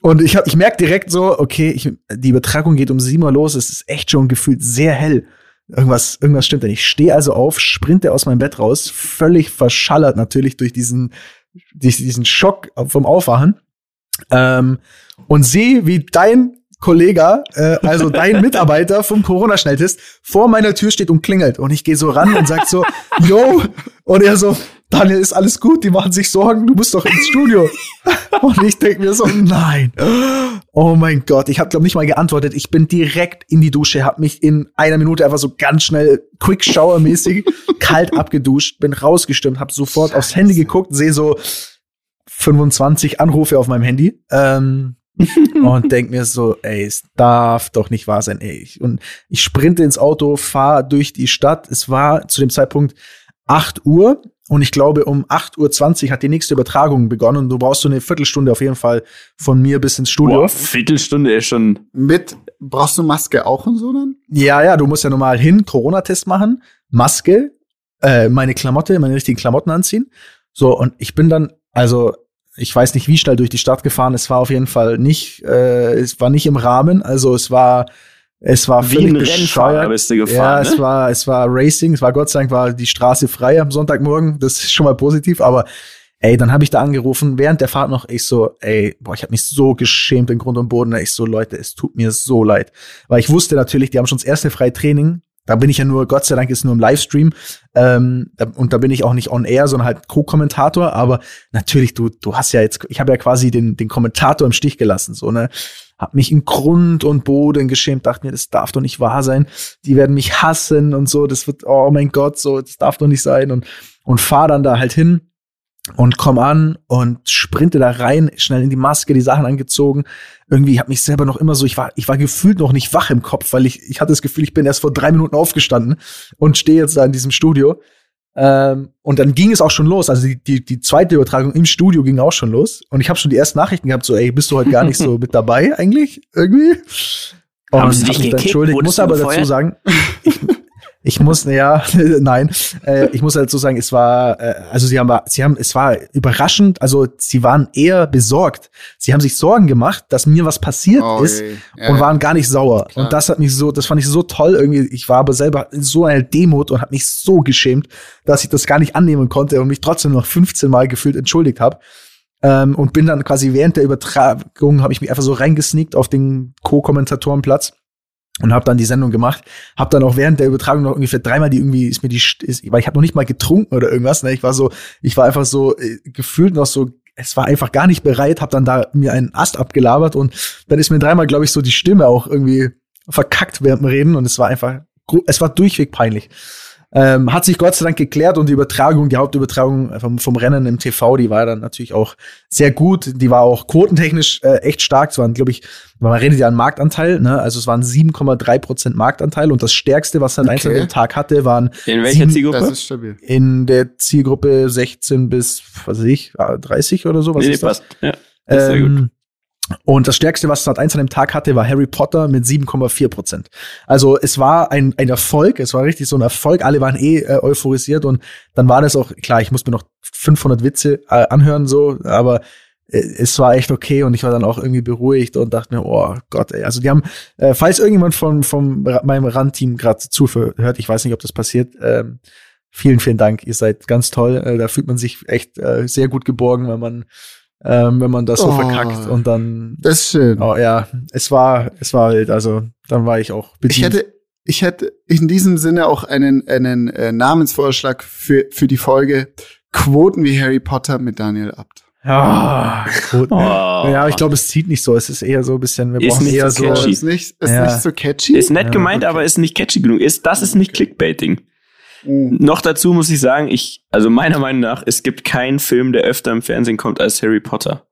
Und ich hab, ich merke direkt so, okay, ich, die Übertragung geht um sieben Uhr los, es ist echt schon gefühlt sehr hell. Irgendwas, irgendwas stimmt da nicht. Ich stehe also auf, sprinte aus meinem Bett raus, völlig verschallert natürlich durch diesen, durch diesen Schock vom Aufwachen. Ähm, und sehe, wie dein Kollege, äh, also dein Mitarbeiter vom Corona-Schnelltest, vor meiner Tür steht und klingelt. Und ich gehe so ran und sag so, yo, und er so, Daniel, ist alles gut, die machen sich Sorgen, du musst doch ins Studio. und ich denke mir so, nein. Oh mein Gott, ich habe glaube nicht mal geantwortet. Ich bin direkt in die Dusche, habe mich in einer Minute einfach so ganz schnell Quick Shower mäßig kalt abgeduscht, bin rausgestimmt, habe sofort Scheiße. aufs Handy geguckt, sehe so 25 Anrufe auf meinem Handy. Ähm, und denk mir so, ey, es darf doch nicht wahr sein, ey. Und ich sprinte ins Auto, fahre durch die Stadt. Es war zu dem Zeitpunkt 8 Uhr und ich glaube, um 8.20 Uhr hat die nächste Übertragung begonnen und du brauchst so eine Viertelstunde auf jeden Fall von mir bis ins Studio. Boah, Viertelstunde ist schon. Mit, brauchst du Maske auch und so dann? Ja, ja, du musst ja normal hin, Corona-Test machen, Maske, äh, meine Klamotte, meine richtigen Klamotten anziehen. So, und ich bin dann, also ich weiß nicht, wie schnell durch die Stadt gefahren. Es war auf jeden Fall nicht, äh, es war nicht im Rahmen. Also es war, es war wie ein Rennfahrer bist du gefahren. Ja, ne? es war, es war Racing. Es war Gott sei Dank war die Straße frei am Sonntagmorgen. Das ist schon mal positiv. Aber ey, dann habe ich da angerufen während der Fahrt noch. Ich so, ey, boah, ich habe mich so geschämt in Grund und Boden. Ich so, Leute, es tut mir so leid, weil ich wusste natürlich, die haben schon das erste freie Training da bin ich ja nur, Gott sei Dank ist nur im Livestream. Ähm, und da bin ich auch nicht on air, sondern halt Co-Kommentator. Aber natürlich, du, du hast ja jetzt, ich habe ja quasi den, den Kommentator im Stich gelassen, so, ne? Hab mich in Grund und Boden geschämt, dachte mir, das darf doch nicht wahr sein. Die werden mich hassen und so, das wird, oh mein Gott, so, das darf doch nicht sein. Und, und fahr dann da halt hin und komm an und sprinte da rein, schnell in die Maske, die Sachen angezogen. Irgendwie hat mich selber noch immer so, ich war, ich war gefühlt noch nicht wach im Kopf, weil ich, ich hatte das Gefühl, ich bin erst vor drei Minuten aufgestanden und stehe jetzt da in diesem Studio. Ähm, und dann ging es auch schon los. Also die, die, die zweite Übertragung im Studio ging auch schon los. Und ich habe schon die ersten Nachrichten gehabt, so, ey, bist du heute gar nicht so mit dabei eigentlich? Irgendwie? Und Haben sie dich gekickt? Entschuldigt, muss aber dazu sagen, ich, ich muss, ja, nein, äh, ich muss halt so sagen, es war, äh, also sie haben, sie haben, es war überraschend, also sie waren eher besorgt. Sie haben sich Sorgen gemacht, dass mir was passiert oh, ist ja, und waren gar nicht sauer. Klar. Und das hat mich so, das fand ich so toll irgendwie. Ich war aber selber in so einer Demut und habe mich so geschämt, dass ich das gar nicht annehmen konnte und mich trotzdem noch 15 Mal gefühlt entschuldigt habe. Ähm, und bin dann quasi während der Übertragung, habe ich mich einfach so reingesneakt auf den Co-Kommentatorenplatz und habe dann die Sendung gemacht, habe dann auch während der Übertragung noch ungefähr dreimal die irgendwie ist mir die ist, weil ich habe noch nicht mal getrunken oder irgendwas, ne? Ich war so, ich war einfach so äh, gefühlt noch so es war einfach gar nicht bereit, habe dann da mir einen Ast abgelabert und dann ist mir dreimal glaube ich so die Stimme auch irgendwie verkackt während dem Reden und es war einfach es war durchweg peinlich. Ähm, hat sich Gott sei Dank geklärt und die Übertragung, die Hauptübertragung vom, vom Rennen im TV, die war dann natürlich auch sehr gut. Die war auch quotentechnisch äh, echt stark. Es waren, glaube ich, man redet ja an Marktanteil, ne? Also es waren 7,3 Prozent Marktanteil und das stärkste, was halt okay. einzeln Tag hatte, waren in welcher Zielgruppe? Das ist stabil. In der Zielgruppe 16 bis, was weiß ich, 30 oder so. Was nee, ist das? passt. Ja, das ist ähm, sehr gut. Und das Stärkste, was Sat 1 an dem Tag hatte, war Harry Potter mit 7,4 Prozent. Also es war ein, ein Erfolg, es war richtig so ein Erfolg. Alle waren eh äh, euphorisiert und dann war das auch, klar, ich musste mir noch 500 Witze äh, anhören so, aber äh, es war echt okay und ich war dann auch irgendwie beruhigt und dachte mir, oh Gott, ey. Also die haben, äh, falls irgendjemand von, von meinem Randteam gerade zuhört, ich weiß nicht, ob das passiert, ähm, vielen, vielen Dank. Ihr seid ganz toll. Äh, da fühlt man sich echt äh, sehr gut geborgen, wenn man ähm, wenn man das so oh, verkackt und dann. Das ist schön. Oh ja, es war, es war wild. Also dann war ich auch bedient. Ich hätte, ich hätte in diesem Sinne auch einen, einen äh, Namensvorschlag für, für die Folge Quoten wie Harry Potter mit Daniel Abt. Ja, Quoten. Oh. ja, ich glaube, es zieht nicht so. Es ist eher so ein bisschen, wir ist brauchen eher so. Catchy. Ist nicht, ist ja. nicht so catchy. Ist nett gemeint, ja, okay. aber ist nicht catchy genug. Ist, das ist nicht Clickbaiting. Mhm. Noch dazu muss ich sagen, ich, also meiner Meinung nach, es gibt keinen Film, der öfter im Fernsehen kommt als Harry Potter.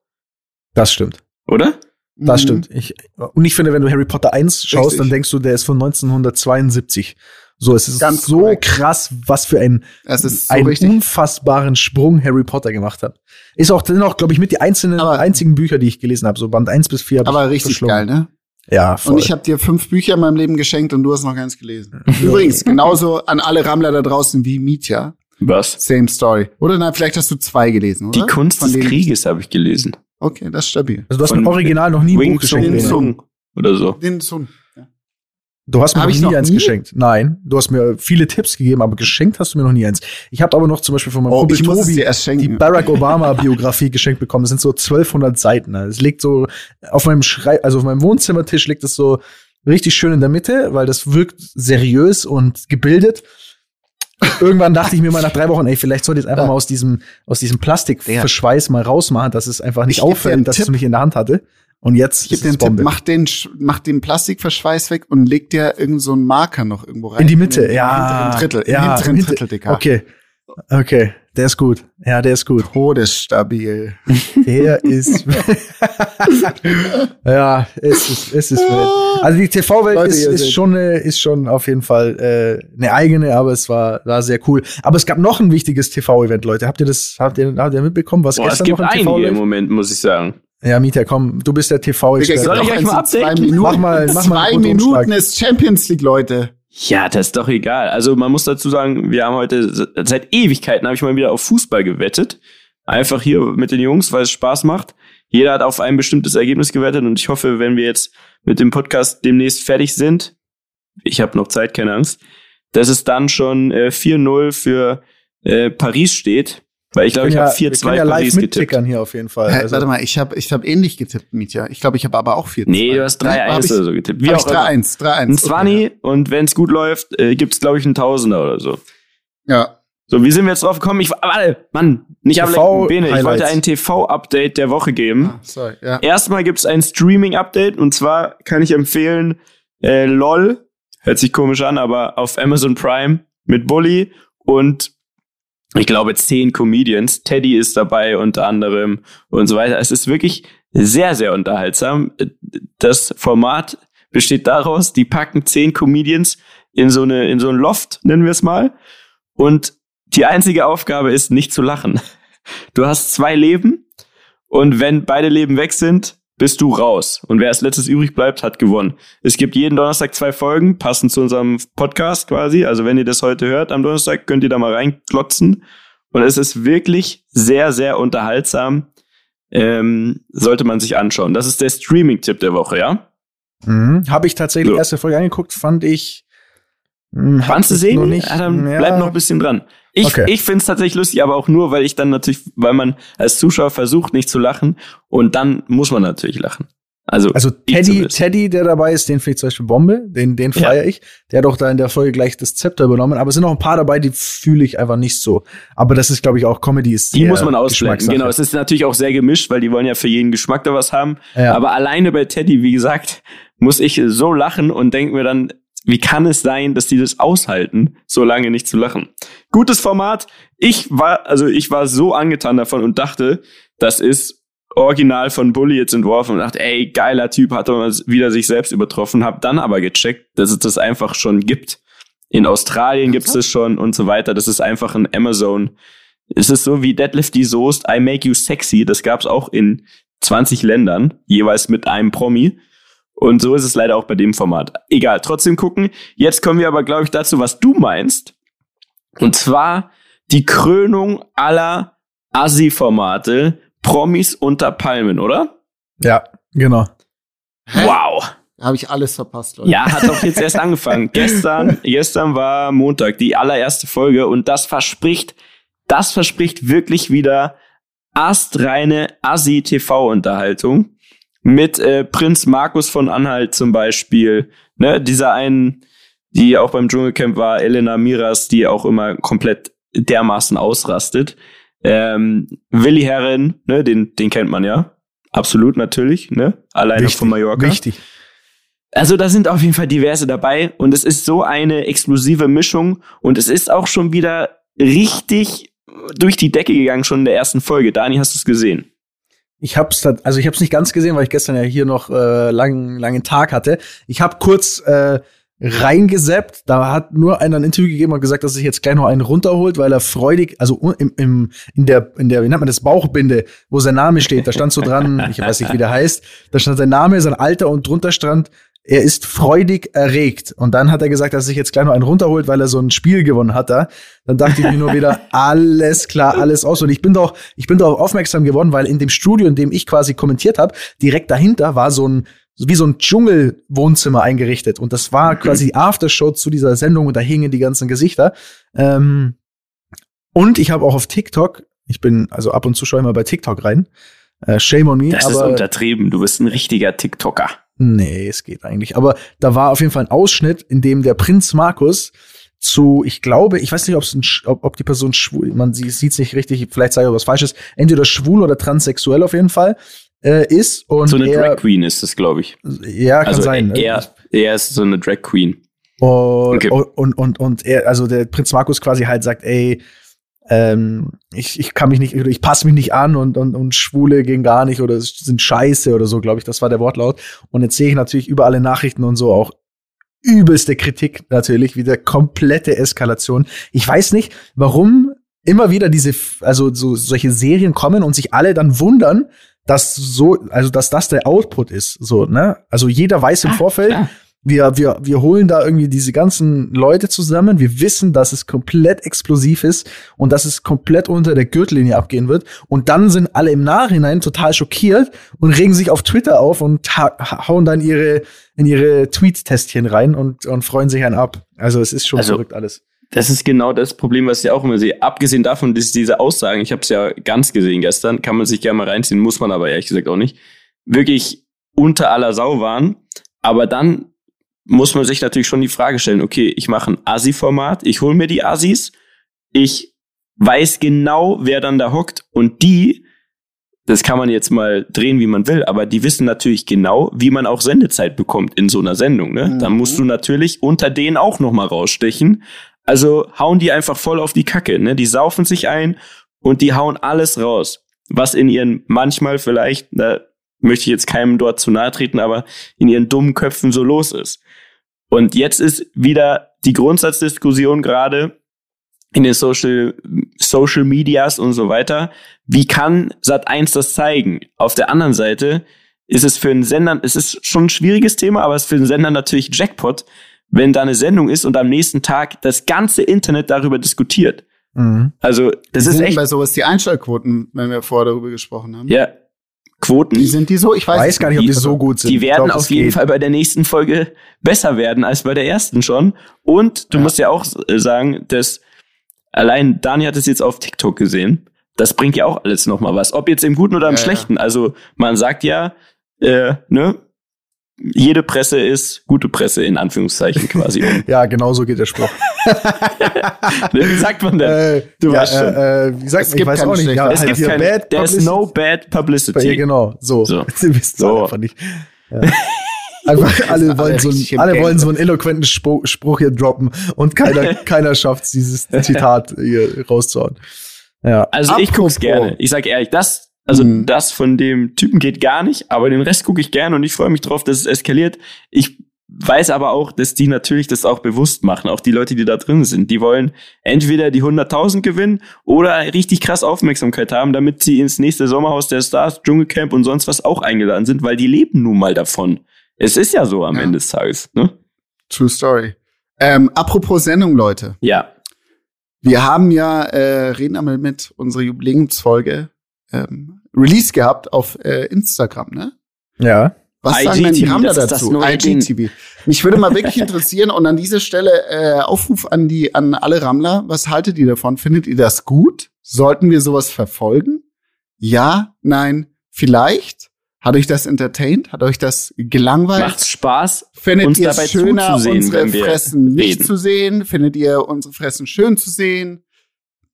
Das stimmt. Oder? Das mhm. stimmt. Ich, und ich finde, wenn du Harry Potter 1 schaust, Richtig. dann denkst du, der ist von 1972. So, es ist Ganz so korrekt. krass, was für ein, so einen unfassbaren Sprung Harry Potter gemacht hat. Ist auch, auch, glaube ich, mit die einzelnen, aber, einzigen Bücher, die ich gelesen habe. So Band 1 bis 4. Aber richtig geil, ne? Ja, voll. Und ich habe dir fünf Bücher in meinem Leben geschenkt und du hast noch keins gelesen. Übrigens, genauso an alle Rammler da draußen wie Mietja. Was? Same story. Oder nein, vielleicht hast du zwei gelesen, oder? Die Kunst Von des Krieges habe ich gelesen. Okay, das ist stabil. Also du hast Von mir Original noch nie Wing Buch geschenkt. Oder so. Den Sun. Du hast mir noch nie noch eins nie? geschenkt. Nein, du hast mir viele Tipps gegeben, aber geschenkt hast du mir noch nie eins. Ich habe aber noch zum Beispiel von meinem oh, Kumpel Tobi die Barack Obama Biografie geschenkt bekommen. Das sind so 1200 Seiten. Es liegt so auf meinem Schrei also auf meinem Wohnzimmertisch liegt es so richtig schön in der Mitte, weil das wirkt seriös und gebildet. irgendwann dachte ich mir mal nach drei Wochen, ey, vielleicht sollte ich jetzt einfach mal aus diesem, aus diesem Plastikverschweiß mal rausmachen, dass es einfach nicht Ich auffällt, dass ich es nicht in der Hand hatte. Und jetzt Ich gebe ist den es Tipp, Bombe. mach den, mach den Plastikverschweiß weg und leg dir irgend so einen Marker noch irgendwo rein. in die Mitte, In den ja. hinteren Drittel, ja, im hinteren Mitte. Drittel, Digga. Okay. Okay, der ist gut. Ja, der ist gut. Todesstabil. Der ist. ja, es ist, es ist wild. Also die TV-Welt ist, ist schon, äh, ist schon auf jeden Fall äh, eine eigene, aber es war, war sehr cool. Aber es gab noch ein wichtiges TV-Event, Leute. Habt ihr das, habt ihr, habt ihr mitbekommen, was Boah, es gestern gibt noch im einige TV im lief? Moment, muss ich sagen. Ja, Mieter, komm, du bist der TV-Experte. Soll ich euch mal in zwei updaten? Minuten. Mach mal- mach mal zwei Minuten ist Champions League, Leute. Ja, das ist doch egal. Also man muss dazu sagen, wir haben heute seit Ewigkeiten habe ich mal wieder auf Fußball gewettet. Einfach hier mit den Jungs, weil es Spaß macht. Jeder hat auf ein bestimmtes Ergebnis gewettet und ich hoffe, wenn wir jetzt mit dem Podcast demnächst fertig sind, ich habe noch Zeit, keine Angst, dass es dann schon äh, 4-0 für äh, Paris steht. Weil ich glaube, ich ja, habe wir können 4-2 ja live Paris getippt. hier auf jeden Fall. Hä, Also, Warte mal, ich habe ich hab ähnlich getippt, Mietja. Ich glaube, ich habe aber auch 4 Nee, du hast 3-1 Hab ich- oder so getippt. Wie Hab auch immer. 3-1, 3-1. Ein 20 und wenn es gut läuft, äh, gibt's glaube ich einen Tausender oder so. Ja. So, wie sind wir jetzt drauf gekommen? Ich, warte, Mann, nicht TV ablenken, Bene. Ich wollte Highlights. ein TV-Update der Woche geben. Ah, sorry, ja. Erstmal gibt's ein Streaming-Update und zwar kann ich empfehlen, äh, LOL, hört sich komisch an, aber auf Amazon Prime mit Bully und ich glaube zehn Comedians. Teddy ist dabei unter anderem und so weiter. Es ist wirklich sehr, sehr unterhaltsam. Das Format besteht daraus, die packen zehn Comedians in so eine, in so ein Loft, nennen wir es mal. Und die einzige Aufgabe ist, nicht zu lachen. Du hast zwei Leben und wenn beide Leben weg sind, bist du raus. Und wer als letztes übrig bleibt, hat gewonnen. Es gibt jeden Donnerstag zwei Folgen, passend zu unserem Podcast quasi. Also wenn ihr das heute hört am Donnerstag, könnt ihr da mal reinklotzen. Und es ist wirklich sehr, sehr unterhaltsam. Ähm, sollte man sich anschauen. Das ist der Streaming-Tipp der Woche, ja? Mhm. Habe ich tatsächlich So. erste Folge angeguckt, fand ich. hab Fandst du sehen? Nicht. Ja, dann bleib noch ein bisschen dran. Ich, Okay. ich finde es tatsächlich lustig, aber auch nur, weil ich dann natürlich, weil man als Zuschauer versucht, nicht zu lachen und dann muss man natürlich lachen. Also, Also Teddy. Teddy, der dabei ist, den finde ich zum Beispiel Bombe, den, den Ja. feiere ich. Der hat auch da in der Folge gleich das Zepter übernommen. Aber es sind noch ein paar dabei, die fühle ich einfach nicht so. Aber das ist, glaube ich, auch Comedy ist Die muss man. Geschmackssache. Genau, es ist natürlich auch sehr gemischt, weil die wollen ja für jeden Geschmack da was haben. Ja. Aber alleine bei Teddy, wie gesagt, muss ich so lachen und denke mir dann, wie kann es sein, dass die das aushalten, so lange nicht zu lachen? Gutes Format. Ich war, also ich war so angetan davon und dachte, das ist original von Bully jetzt entworfen und dachte, ey, geiler Typ, hat er mal wieder sich selbst übertroffen, hab dann aber gecheckt, dass es das einfach schon gibt. In Australien gibt's das schon und so weiter. Das ist einfach ein Amazon. Es ist so wie Deadlift die Soest, I Make You Sexy. Das gab's auch in 20 Ländern, jeweils mit einem Promi. Und so ist es leider auch bei dem Format. Egal, trotzdem gucken. Jetzt kommen wir aber, glaube ich, dazu, was du meinst. Und zwar die Krönung aller Assi-Formate, Promis unter Palmen, oder? Ja, genau. Wow. Habe ich alles verpasst, Leute. Ja, hat doch jetzt erst angefangen. gestern, gestern war Montag, die allererste Folge und das verspricht, das verspricht wirklich wieder astreine Assi-TV-Unterhaltung mit äh, Prinz Markus von Anhalt zum Beispiel, ne, dieser einen, die auch beim Dschungelcamp war, Elena Miras, die auch immer komplett dermaßen ausrastet. Ähm, Willi Herren, ne, den, den kennt man ja. Absolut natürlich, ne? Alleine von Mallorca. Wichtig. Also da sind auf jeden Fall diverse dabei und es ist so eine explosive Mischung und es ist auch schon wieder richtig durch die Decke gegangen schon in der ersten Folge. Dani, hast du es gesehen? Ich hab's da, also ich hab's nicht ganz gesehen, weil ich gestern ja hier noch äh, lang, langen Tag hatte. Ich habe kurz äh, reingeseppt. Da hat nur einer ein Interview gegeben und gesagt, dass sich jetzt gleich noch einen runterholt, weil er freudig, also im, im, in der, in der, wie nennt man das, Bauchbinde, wo sein Name steht, da stand so dran, ich weiß nicht, wie der heißt, da stand sein Name, sein Alter und drunter stand, er ist freudig erregt. Und dann hat er gesagt, dass er sich jetzt gleich noch einen runterholt, weil er so ein Spiel gewonnen hat da. Dann dachte ich mir nur wieder, alles klar, alles aus. Und ich bin doch, ich bin darauf aufmerksam geworden, weil in dem Studio, in dem ich quasi kommentiert habe, direkt dahinter war so ein, wie so ein Dschungelwohnzimmer eingerichtet. Und das war quasi die Aftershow zu dieser Sendung und da hingen die ganzen Gesichter. Ähm, und ich habe auch auf TikTok, ich bin also ab und zu schaue ich mal bei TikTok rein. Äh, shame on me. Das ist untertrieben. Du bist ein richtiger TikToker. Nee, es geht eigentlich. Aber da war auf jeden Fall ein Ausschnitt, in dem der Prinz Markus zu, ich glaube, ich weiß nicht, ob's ein, ob, ob die Person schwul, man sieht es nicht richtig, vielleicht sage ich auch was Falsches, entweder schwul oder transsexuell auf jeden Fall äh, ist. Und So eine er, Drag Queen ist das, glaube ich. Ja, kann Also sein. ne? er, er ist so eine Drag Queen. Und, Okay. und, und, und, und er, also der Prinz Markus quasi halt sagt, ey, ähm, ich, ich kann mich nicht, ich passe mich nicht an und, und, und Schwule gehen gar nicht oder sind scheiße oder so, glaube ich, das war der Wortlaut. Und jetzt sehe ich natürlich über alle Nachrichten und so auch übelste Kritik natürlich, wieder komplette Eskalation. Ich weiß nicht, warum immer wieder diese, also so solche Serien kommen und sich alle dann wundern, dass so, also dass das der Output ist, so, ne? Also jeder weiß im Ah, Vorfeld, klar. Wir, wir, wir holen da irgendwie diese ganzen Leute zusammen. Wir wissen, dass es komplett explosiv ist und dass es komplett unter der Gürtellinie abgehen wird. Und dann sind alle im Nachhinein total schockiert und regen sich auf Twitter auf und ha hauen dann ihre, in ihre Tweet-Testchen rein und, und freuen sich einen ab. Also es ist schon Also- verrückt alles. Das ist genau das Problem, was ich auch immer sehe. Abgesehen davon, dass diese Aussagen, ich habe es ja ganz gesehen gestern, kann man sich gerne mal reinziehen, muss man aber ehrlich gesagt auch nicht, wirklich unter aller Sau waren. Aber dann muss man sich natürlich schon die Frage stellen, okay, ich mache ein Asi-Format, ich hole mir die Asis, ich weiß genau, wer dann da hockt und die, das kann man jetzt mal drehen, wie man will, aber die wissen natürlich genau, wie man auch Sendezeit bekommt in so einer Sendung. Ne? Mhm. Da musst du natürlich unter denen auch noch mal rausstechen. Also hauen die einfach voll auf die Kacke. Ne? Die saufen sich ein und die hauen alles raus, was in ihren manchmal vielleicht, da möchte ich jetzt keinem dort zu nahe treten, aber in ihren dummen Köpfen so los ist. Und jetzt ist wieder die Grundsatzdiskussion gerade in den Social, Social Medias und so weiter. Wie kann Sat1 das zeigen? Auf der anderen Seite ist es für einen Sender, es ist schon ein schwieriges Thema, aber es ist für einen Sender natürlich Jackpot, wenn da eine Sendung ist und am nächsten Tag das ganze Internet darüber diskutiert. Mhm. Also, das ist sind echt, bei sowas die Einschaltquoten, wenn wir vorher darüber gesprochen haben. ja, Quoten. Wie sind die so? Ich weiß, Weiß gar nicht, ob die die- so gut sind. Die werden glaub, auf jeden geht. Fall bei der nächsten Folge besser werden als bei der ersten schon. Und du Ja. musst ja auch äh, sagen, dass allein Dani hat es jetzt auf TikTok gesehen. Das bringt ja auch alles nochmal was. Ob jetzt im Guten oder im Ja, ja. Schlechten. Also man sagt ja, äh, ne, jede Presse ist gute Presse in Anführungszeichen quasi. Ja, genau so geht der Spruch. Wie sagt man denn? äh, Du ja, weißt schon. äh, äh, wie sagt Es man? Ich gibt weiß keine auch nicht. schlechte- Ja, es halt gibt hier keine, Bad there's Publicity. no bad publicity. Ja, genau, so. So. Sie wissen So. einfach nicht. Ja. Einfach alle alle wollen, so im alle wollen so einen eloquenten Spruch, Spruch hier droppen und keiner, keiner schafft dieses Zitat hier rauszuhauen. Ja. Also ich guck's Apropos. gerne. Ich sag ehrlich, das, also Mhm. das von dem Typen geht gar nicht, aber den Rest gucke ich gerne und ich freue mich drauf, dass es eskaliert. Ich weiß aber auch, dass die natürlich das auch bewusst machen, auch die Leute, die da drin sind. Die wollen entweder die 100.000 gewinnen oder richtig krass Aufmerksamkeit haben, damit sie ins nächste Sommerhaus der Stars, Dschungelcamp und sonst was auch eingeladen sind, weil die leben nun mal davon. Es ist ja so am Ja. Ende des Tages, ne? True Story. Ähm, apropos Sendung, Leute. Ja. Wir haben ja, äh, reden einmal mit unserer Jubiläumsfolge ähm, Release gehabt auf äh, Instagram, ne? Ja. Was sagen denn die das dazu? IGTV. Mich würde mal wirklich interessieren und an dieser Stelle äh, Aufruf an die an alle Rammler. Was haltet ihr davon? Findet ihr das gut? Sollten wir sowas verfolgen? Ja, nein, vielleicht. Hat euch das entertained? Hat euch das gelangweilt? Macht's Spaß. Findet uns ihr dabei es schöner, zuzusehen, unsere wenn wir Fressen nicht reden? zu sehen? Findet ihr unsere Fressen schön zu sehen?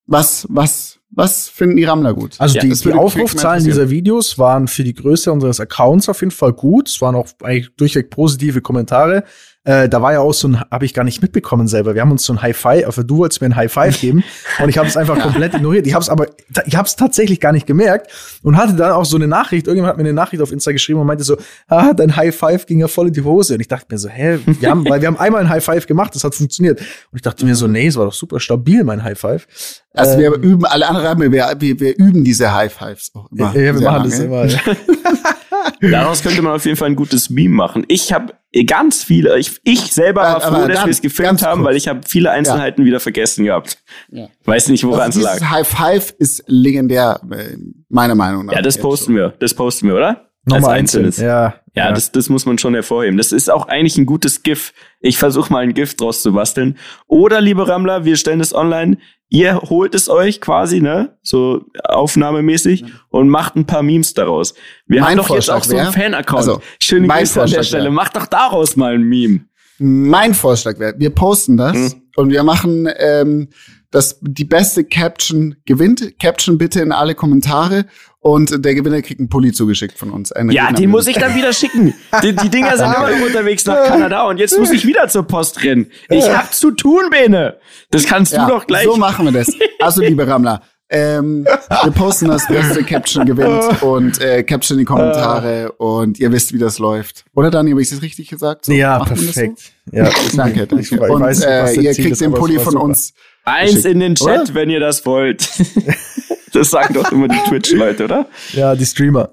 Was, was, was finden die Rammler gut? Also Ja, die, die Aufrufzahlen dieser Videos waren für die Größe unseres Accounts auf jeden Fall gut. Es waren auch eigentlich durchweg positive Kommentare. Äh, da war ja auch so ein, habe ich gar nicht mitbekommen selber. Wir haben uns so ein High Five, also du wolltest mir ein High Five geben und ich habe es einfach komplett ignoriert. Ich habe es aber, ich habe es tatsächlich gar nicht gemerkt und hatte dann auch so eine Nachricht. Irgendjemand hat mir eine Nachricht auf Insta geschrieben und meinte so, ah, dein High Five ging ja voll in die Hose. Und ich dachte mir so, hä, wir haben, weil wir haben einmal ein High Five gemacht, das hat funktioniert. Und ich dachte mir so, nee, es war doch super stabil, mein High Five. Also wir Ähm, üben, alle anderen wir, wir, wir üben diese High Fives auch immer. ja, wir machen das lange. immer. Daraus könnte man auf jeden Fall ein gutes Meme machen. Ich habe ganz viele, ich, ich selber war froh, dass wir es gefilmt haben, weil ich habe viele Einzelheiten wieder vergessen gehabt. Ja. Weiß nicht, woran Also es lag. High Five ist legendär, äh, meiner Meinung nach. Ja, das posten wir. Das posten wir, oder? Nochmal einzeln. Ja, Ja, Das, das muss man schon hervorheben. Das ist auch eigentlich ein gutes GIF. Ich versuche mal ein GIF draus zu basteln. Oder, liebe Rammler, wir stellen es online. Ihr holt es euch quasi, ne? So aufnahmemäßig und macht ein paar Memes daraus. Wir Mein haben doch jetzt auch so einen Vorschlag Fan-Account. also, Schöne Grüße an der Vorschlag Stelle. wär- Macht doch daraus mal ein Meme. Mein Vorschlag wäre, wir posten das Hm. und wir machen ähm, das, die beste Caption gewinnt. Caption bitte in alle Kommentare. Und der Gewinner kriegt einen Pulli zugeschickt von uns. Einen Ja, den muss ich dann wieder schicken. Die, die Dinger sind immer noch unterwegs nach Kanada und jetzt muss ich wieder zur Post rennen. Ich hab zu tun, Bene. Das kannst ja, du doch gleich. So machen wir das. Also, liebe Rammler, ähm, wir posten das beste Caption gewinnt und äh, Caption in die Kommentare und ihr wisst, wie das läuft. Oder Dani, habe ich das richtig gesagt? So, ja, macht man das perfekt. So? Ja, danke, danke. Ich, ich und weiß, äh, ihr kriegt den Pulli von super. uns. Eins in den Chat, Oder? wenn ihr das wollt. Das sagen doch immer die Twitch-Leute, oder? Ja, die Streamer.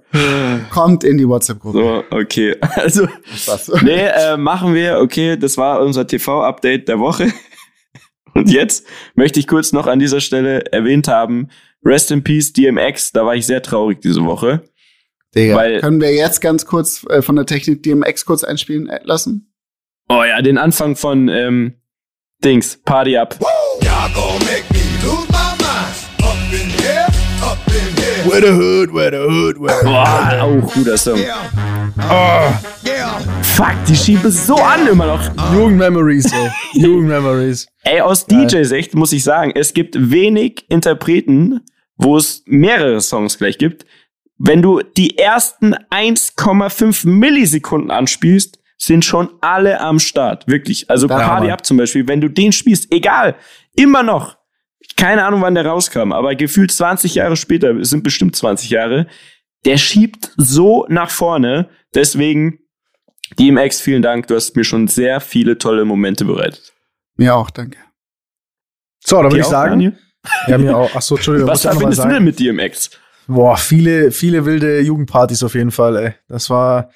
Kommt in die WhatsApp-Gruppe. So, okay. Also, Was? nee, äh, machen wir. Okay, das war unser TV-Update der Woche. Und jetzt möchte ich kurz noch an dieser Stelle erwähnt haben, Rest in Peace DMX, da war ich sehr traurig diese Woche. Digga, Weil- können wir jetzt ganz kurz äh, von der Technik DMX kurz einspielen äh, lassen? Oh ja, den Anfang von ähm, Dings, Party Up. Y'all gon' make me lose my mind. Up in here. Where the hood, where the hood, where the Boah, auch guter Song. Yeah. Fuck, die schieben so an immer noch. Jugendmemories, ey. Jugendmemories. Ey, aus DJ-Sicht muss ich sagen, es gibt wenig Interpreten, wo es mehrere Songs gleich gibt. Wenn du die ersten 1,5 Millisekunden anspielst, sind schon alle am Start. Wirklich. Also Ja, Party Mann. Up zum Beispiel, wenn du den spielst, egal, immer noch. Keine Ahnung, wann der rauskam, aber gefühlt 20 Jahre später, es sind bestimmt 20 Jahre, der schiebt so nach vorne. Deswegen, DMX, vielen Dank. Du hast mir schon sehr viele tolle Momente bereitet. Mir auch, danke. So, dann würde ich auch, sagen, Daniel? ja, mir auch. Ach so, Entschuldigung, Was verbindest du denn mit DMX? Boah, viele, viele wilde Jugendpartys auf jeden Fall, ey. Das war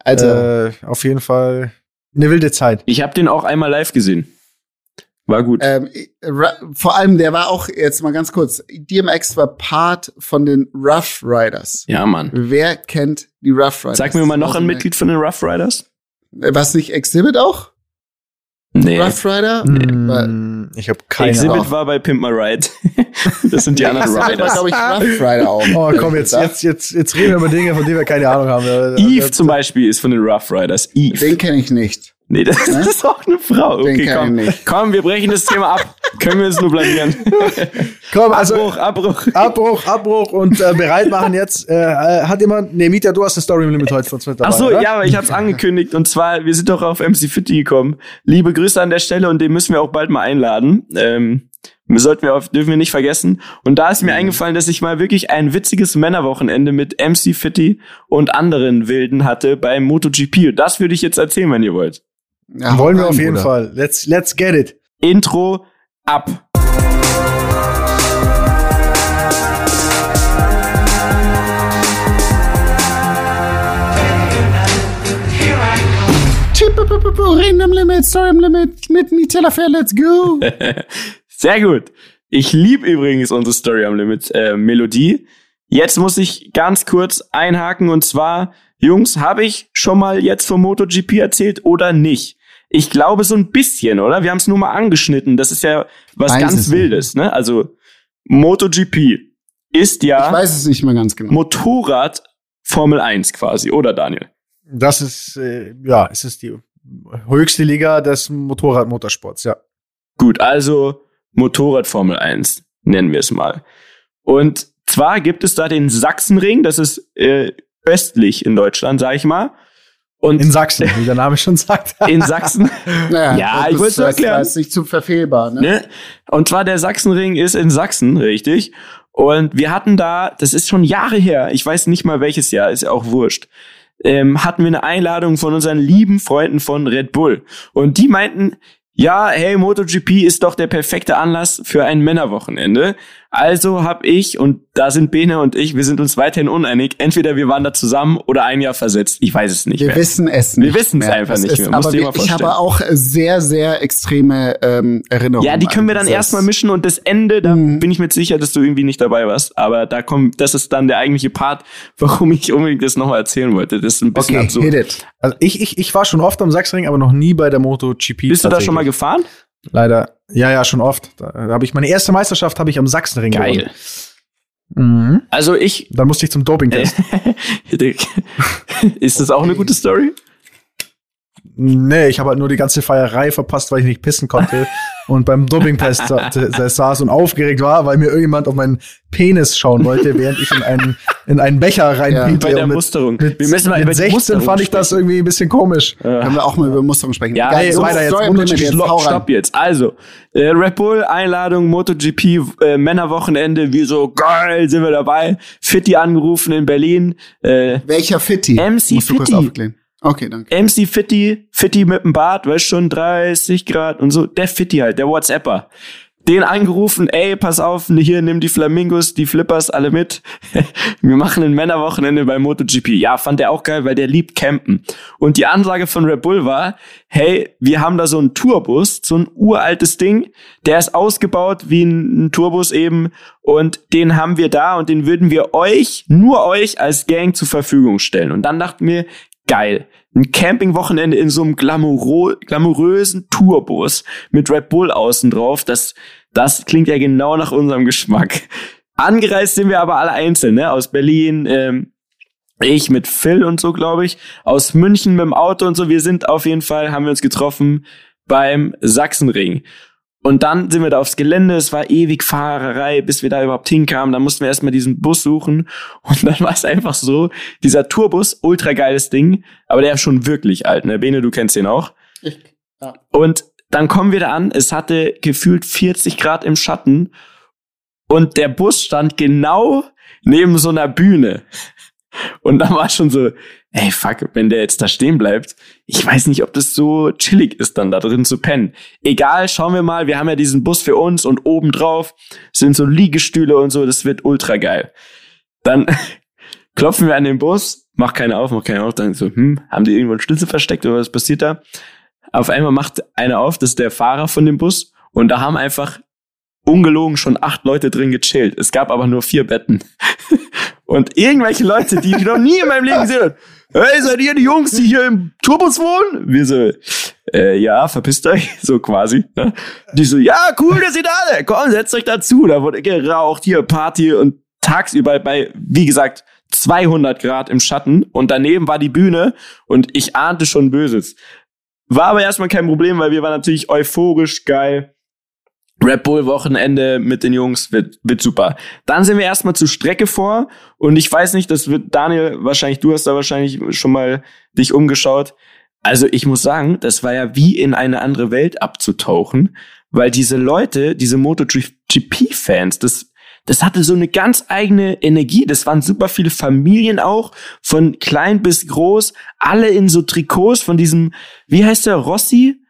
Also, äh, auf jeden Fall eine wilde Zeit. Ich habe den auch einmal live gesehen. War gut. ähm, vor allem, der war auch, jetzt mal ganz kurz, DMX war Part von den Rough Riders. ja, Mann. Wer kennt die Rough Riders? Sag mir mal noch Also, ein Mitglied von den Rough Riders. äh, Was nicht Exhibit auch? Nee. Rough Rider? Mm, ich habe keine Exhibit Ahnung. war bei Pimp My Ride. das sind die anderen Riders. glaube ich, Rough Rider auch. Oh, komm, jetzt, jetzt, jetzt, jetzt reden wir über Dinge, von denen wir keine Ahnung haben. Eve zum Beispiel ist von den Rough Riders. Eve. Den kenne ich nicht. Nee, das ist auch eine Frau. Okay, komm. Komm, wir brechen das Thema ab. Können wir es nur blamieren. Komm, also Abbruch, Abbruch. Abbruch, Abbruch und äh, bereit machen jetzt. Äh, äh, hat jemand, nee, Mieter, du hast eine Story im Limit heute von dabei, Ach so, oder? ja, aber ich hab's angekündigt. Und zwar, wir sind doch auf MC Fitty gekommen. Liebe Grüße an der Stelle und den müssen wir auch bald mal einladen. Ähm, sollten wir auf, dürfen wir nicht vergessen. Und da ist Mhm. mir eingefallen, dass ich mal wirklich ein witziges Männerwochenende mit MC Fitty und anderen Wilden hatte beim MotoGP. Und das würde ich jetzt erzählen, wenn ihr wollt. Ja, Wollen wir auf jeden Bruder. Fall. Let's, let's get it. Intro ab. Im Limit, Story im Limit, mit Nutella Fair, let's go. Sehr gut. Ich liebe übrigens unsere Story am Limit äh, Melodie. Jetzt muss ich ganz kurz einhaken und zwar, Jungs, habe ich schon mal jetzt vom MotoGP erzählt oder nicht? Ich glaube so ein bisschen, oder? Wir haben es nur mal angeschnitten. Das ist ja was Weiß ganz nicht. Wildes, ne? Also MotoGP ist Ich ja weiß es nicht mehr ganz genau. Motorrad Formel 1 quasi, oder Daniel? Das ist, äh, ja, es ist die höchste Liga des Motorradmotorsports, ja. Gut, also Motorrad Formel 1 nennen wir es mal. Und zwar gibt es da den Sachsenring, das ist äh, östlich in Deutschland, sag ich mal. Und In Sachsen, wie der Name schon sagt. in Sachsen, Naja, Ja, das ich ist- nur das erklären. war jetzt nicht zu verfehlbar, ne? ne? Und zwar der Sachsenring ist in Sachsen, richtig. Und wir hatten da, das ist schon Jahre her, ich weiß nicht mal welches Jahr, ist ja auch wurscht, ähm, hatten wir eine Einladung von unseren lieben Freunden von Red Bull. Und die meinten, ja, hey, MotoGP ist doch der perfekte Anlass für ein Männerwochenende. Also hab ich, und da sind Bene und ich, wir sind uns weiterhin uneinig, entweder wir waren da zusammen oder ein Jahr versetzt. Ich weiß es nicht Wir mehr. wissen es Wir nicht. wissen's mehr. einfach Es nicht ist, mehr. Musst Aber wir, ich habe auch sehr, sehr extreme ähm, Erinnerungen. Ja, die können wir dann erstmal mischen und das Ende, da Mhm. bin ich mir sicher, dass du irgendwie nicht dabei warst. Aber da kommt, das ist dann der eigentliche Part, warum ich unbedingt das nochmal erzählen wollte. Das ist ein bisschen Okay, absurd. hit it. Also ich, ich, ich war schon oft am Sachsenring, aber noch nie bei der MotoGP. Bist du da schon mal gefahren? Leider. Ja, ja, schon oft. Da habe ich meine erste Meisterschaft habe ich am Sachsenring gewonnen. Mhm. Also ich, Dann musste ich zum Dopingtest. ist das auch eine gute Story? Nee, ich habe halt nur die ganze Feierei verpasst, weil ich nicht pissen konnte. und beim Dopingtest sa- sa- saß und aufgeregt war, weil mir irgendjemand auf meinen Penis schauen wollte, während ich in einen, in einen Becher reinpinkle. bei der mit, Musterung. Mit, Wir müssen mal mit über die 16 Musterung fand ich das irgendwie ein bisschen komisch. Können wir auch mal über Musterung sprechen. Ja, Geil, so, weiter jetzt. mit jetzt. Stopp, jetzt. Also, äh, Red Bull, Einladung, MotoGP, äh, Männerwochenende, wir so, geil, sind wir dabei. Fitti angerufen in Berlin. Äh, Welcher Fitti? MC Musst du kurz Fitti. aufklären. Okay, danke. MC Fitti, Fitti mit dem Bart, weißt schon, 30 Grad und so. Der Fitti halt, der WhatsApper. Den angerufen, ey, pass auf, hier, nimm die Flamingos, die Flippers, alle mit. Wir machen ein Männerwochenende bei MotoGP. Ja, fand der auch geil, weil der liebt Campen. Und die Ansage von Red Bull war, hey, wir haben da so einen Tourbus, so ein uraltes Ding, der ist ausgebaut wie ein, ein Tourbus eben und den haben wir da und den würden wir euch, nur euch als Gang zur Verfügung stellen. Und dann dachten wir, geil. Ein Campingwochenende in so einem glamourösen Tourbus mit Red Bull außen drauf. Das, das klingt ja genau nach unserem Geschmack. Angereist sind wir aber alle einzeln, ne? Aus Berlin, ähm, ich mit Phil und so, glaube ich. Aus München mit dem Auto und so. Wir sind auf jeden Fall, haben wir uns getroffen beim Sachsenring. Und dann sind wir da aufs Gelände, es war ewig Fahrerei, bis wir da überhaupt hinkamen. Dann mussten wir erstmal diesen Bus suchen. Und dann war es einfach so, dieser Tourbus, ultra geiles Ding, aber der ist schon wirklich alt, ne? Bene, du kennst den auch. Ich, ja. Und dann kommen wir da an, es hatte gefühlt 40 Grad im Schatten und der Bus stand genau neben so einer Bühne. Und da war schon so, ey, fuck, wenn der jetzt da stehen bleibt, ich weiß nicht, ob das so chillig ist, dann da drin zu pennen. Egal, schauen wir mal, wir haben ja diesen Bus für uns und obendrauf sind so Liegestühle und so, das wird ultra geil. Dann klopfen wir an den Bus, mach keine auf, mach keine auf, dann so, hm, haben die irgendwo einen Schlüssel versteckt oder was passiert da? Auf einmal macht einer auf, das ist der Fahrer von dem Bus und da haben einfach ungelogen schon acht Leute drin gechillt. Es gab aber nur vier Betten. Und irgendwelche Leute, die ich noch nie in meinem Leben gesehen habe, hey, seid ihr die Jungs, die hier im Tourbus wohnen? Wir so, äh, ja, verpisst euch, so quasi. Ne? Die so, ja, cool, dass ihr da seid, komm, setzt euch dazu. Da wurde geraucht, hier Party und tagsüber bei, wie gesagt, 200 Grad im Schatten und daneben war die Bühne und ich ahnte schon Böses. War aber erstmal kein Problem, weil wir waren natürlich euphorisch geil. Red Bull Wochenende mit den Jungs wird, wird super. Dann sind wir erstmal zur Strecke vor und ich weiß nicht, das wird Daniel wahrscheinlich, du hast da wahrscheinlich schon mal dich umgeschaut. Also ich muss sagen, das war ja wie in eine andere Welt abzutauchen, weil diese Leute, diese MotoGP-Fans, das, das hatte so eine ganz eigene Energie. Das waren super viele Familien auch, von klein bis groß, alle in so Trikots von diesem, wie heißt der, Rossi?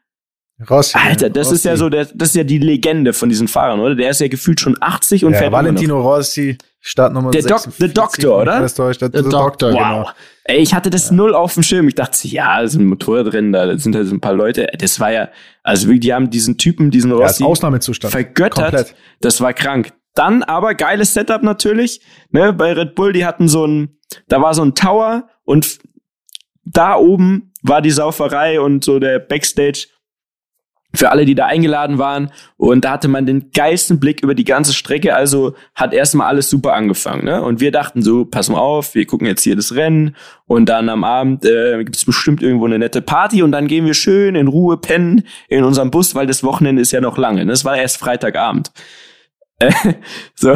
Rossi. Alter, das Rossi. ist ja so, der, das ist ja die Legende von diesen Fahrern, oder? Der ist ja gefühlt schon 80 und ja, fährt. Valentino Rossi, Startnummer Der Doc- 46, The Doctor, oder? das. Der, Doctor, Doctor, Wow. genau. Ey, ich hatte das null auf dem Schirm. Ich dachte, ja, es ist ein Motorradrennen, da sind halt so ein paar Leute. Das war ja, also wirklich, die haben diesen Typen, diesen Ja, Rossi, Ausnahmezustand. vergöttert. Komplett. Das war krank. Dann aber geiles Setup natürlich. Ne, bei Red Bull, die hatten so ein, da war so ein Tower und da oben war die Sauferei und so der Backstage für alle, die da eingeladen waren. Und da hatte man den geilsten Blick über die ganze Strecke. Also hat erstmal alles super angefangen. Ne? Und wir dachten so, pass mal auf, wir gucken jetzt hier das Rennen. Und dann am Abend äh, gibt es bestimmt irgendwo eine nette Party. Und dann gehen wir schön in Ruhe pennen in unserem Bus, weil das Wochenende ist ja noch lange. Ne? Das war erst Freitagabend. Äh, so,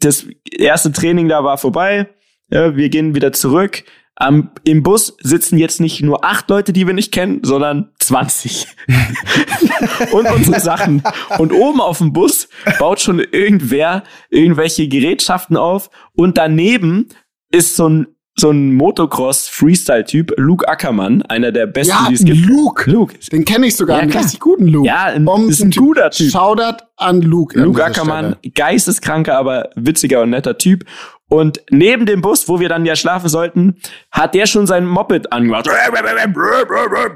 das erste Training da war vorbei. Ja, wir gehen wieder zurück. Am, Im Bus sitzen jetzt nicht nur acht Leute, die wir nicht kennen, sondern 20. und unsere Sachen. Und oben auf dem Bus baut schon irgendwer irgendwelche Gerätschaften auf. Und daneben ist so ein, so ein Motocross-Freestyle-Typ, Luke Ackermann, einer der besten, Ja, die es gibt. Luke. Luke. Den kenne ich sogar, Ja, einen klar. richtig guten Luke. Ja, ein, Bomben- ist ein guter Typ. Shoutout an Luke. Luke Ackermann, Stelle. geisteskranker, aber witziger und netter Typ. Und neben dem Bus, wo wir dann ja schlafen sollten, hat der schon sein Moped angemacht.